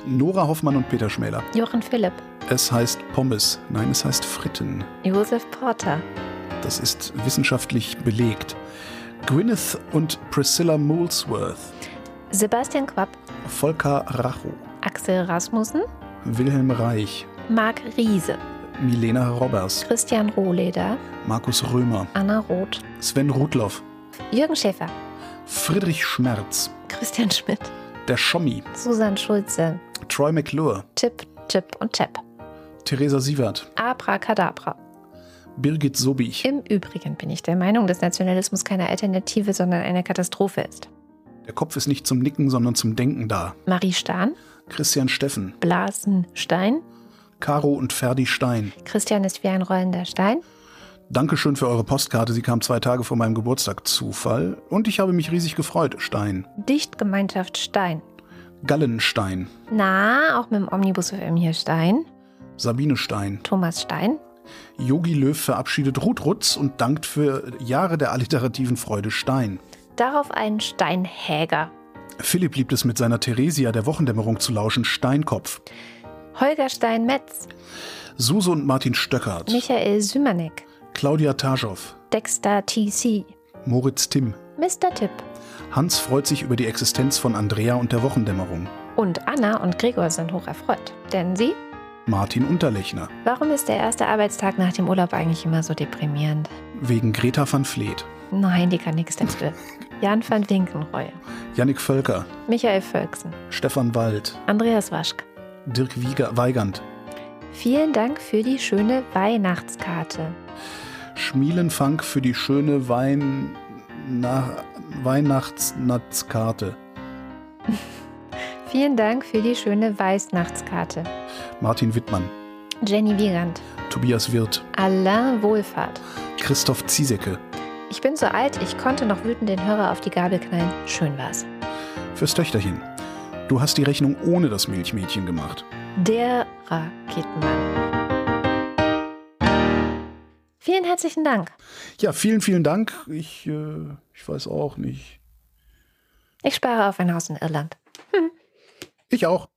D: Nora Hoffmann und Peter Schmäler.
B: Jochen Philipp.
D: Es heißt Pommes. Nein, es heißt Fritten.
B: Josef Porter.
D: Das ist wissenschaftlich belegt. Gwyneth und Priscilla Molesworth.
B: Sebastian Quapp.
D: Volker Racho.
B: Axel Rasmussen.
D: Wilhelm Reich.
B: Marc Riese.
D: Milena Robbers.
B: Christian Rohleder.
D: Markus Römer.
B: Anna Roth.
D: Sven Rudloff.
B: Jürgen Schäfer.
D: Friedrich Schmerz.
B: Christian Schmidt.
D: Der Schommi.
B: Susan Schulze.
D: Troy McClure.
B: Chip, Chip und Chap.
D: Theresa Sievert.
B: Abracadabra.
D: Birgit Sobich.
B: Im Übrigen bin ich der Meinung, dass Nationalismus keine Alternative, sondern eine Katastrophe ist.
D: Der Kopf ist nicht zum Nicken, sondern zum Denken da.
B: Marie Stahn,
D: Christian Steffen.
B: Blasen Stein,
D: Caro und Ferdi Stein.
B: Christian ist wie ein rollender Stein,
D: Dankeschön für eure Postkarte. Sie kam zwei Tage vor meinem Geburtstag. Zufall. Und ich habe mich riesig gefreut. Stein.
B: Dichtgemeinschaft Stein.
D: Gallenstein.
B: Na, auch mit dem Omnibus FM hier Stein,
D: Sabine Stein.
B: Thomas Stein,
D: Yogi Löw verabschiedet Ruth Rutz und dankt für Jahre der alliterativen Freude Stein.
B: darauf ein Steinhäger.
D: Philipp liebt es mit seiner Theresia der Wochendämmerung zu lauschen. Steinkopf.
B: Holger Stein-Metz,
D: Suse und Martin Stöckert.
B: Michael Sümanek,
D: Claudia Taschow.
B: Dexter TC,
D: Moritz Timm.
B: Mr. Tipp
D: Hans freut sich über die Existenz von Andrea und der Wochendämmerung.
B: und Anna und Gregor sind hoch erfreut. Denn sie,
D: Martin Unterlechner.
B: warum ist der erste Arbeitstag nach dem Urlaub eigentlich immer so deprimierend?
D: Wegen Greta van Vleet.
B: Nein, die kann nichts dafür. Jan van Winkenroy,
D: Yannick Völker,
B: Michael Völksen,
D: Stefan Wald,
B: Andreas Waschk.
D: Dirk Wieger, Weigand,
B: Vielen Dank für die schöne Weihnachtskarte.
D: Schmielenfunk für die schöne Wein na, Weihnachtsnatzkarte.
B: Vielen Dank für die schöne Weißnachtskarte.
D: Martin Wittmann,
B: Jenny Wiegand,
D: Tobias Wirth,
B: Alain Wohlfahrt.
D: Christoph Ziesecke.
B: Ich bin so alt, ich konnte noch wütend den Hörer auf die Gabel knallen. Schön war's.
D: Fürs Töchterchen. Du hast die Rechnung ohne das Milchmädchen gemacht.
B: Der Raketenmann. Vielen herzlichen Dank.
D: Ja, vielen, vielen Dank. Ich, äh, ich weiß auch nicht.
B: Ich spare auf ein Haus in Irland.
D: Ich auch.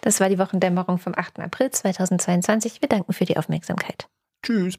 B: Das war die Wochendämmerung vom 8. April 2022. Wir danken für die Aufmerksamkeit.
D: Tschüss.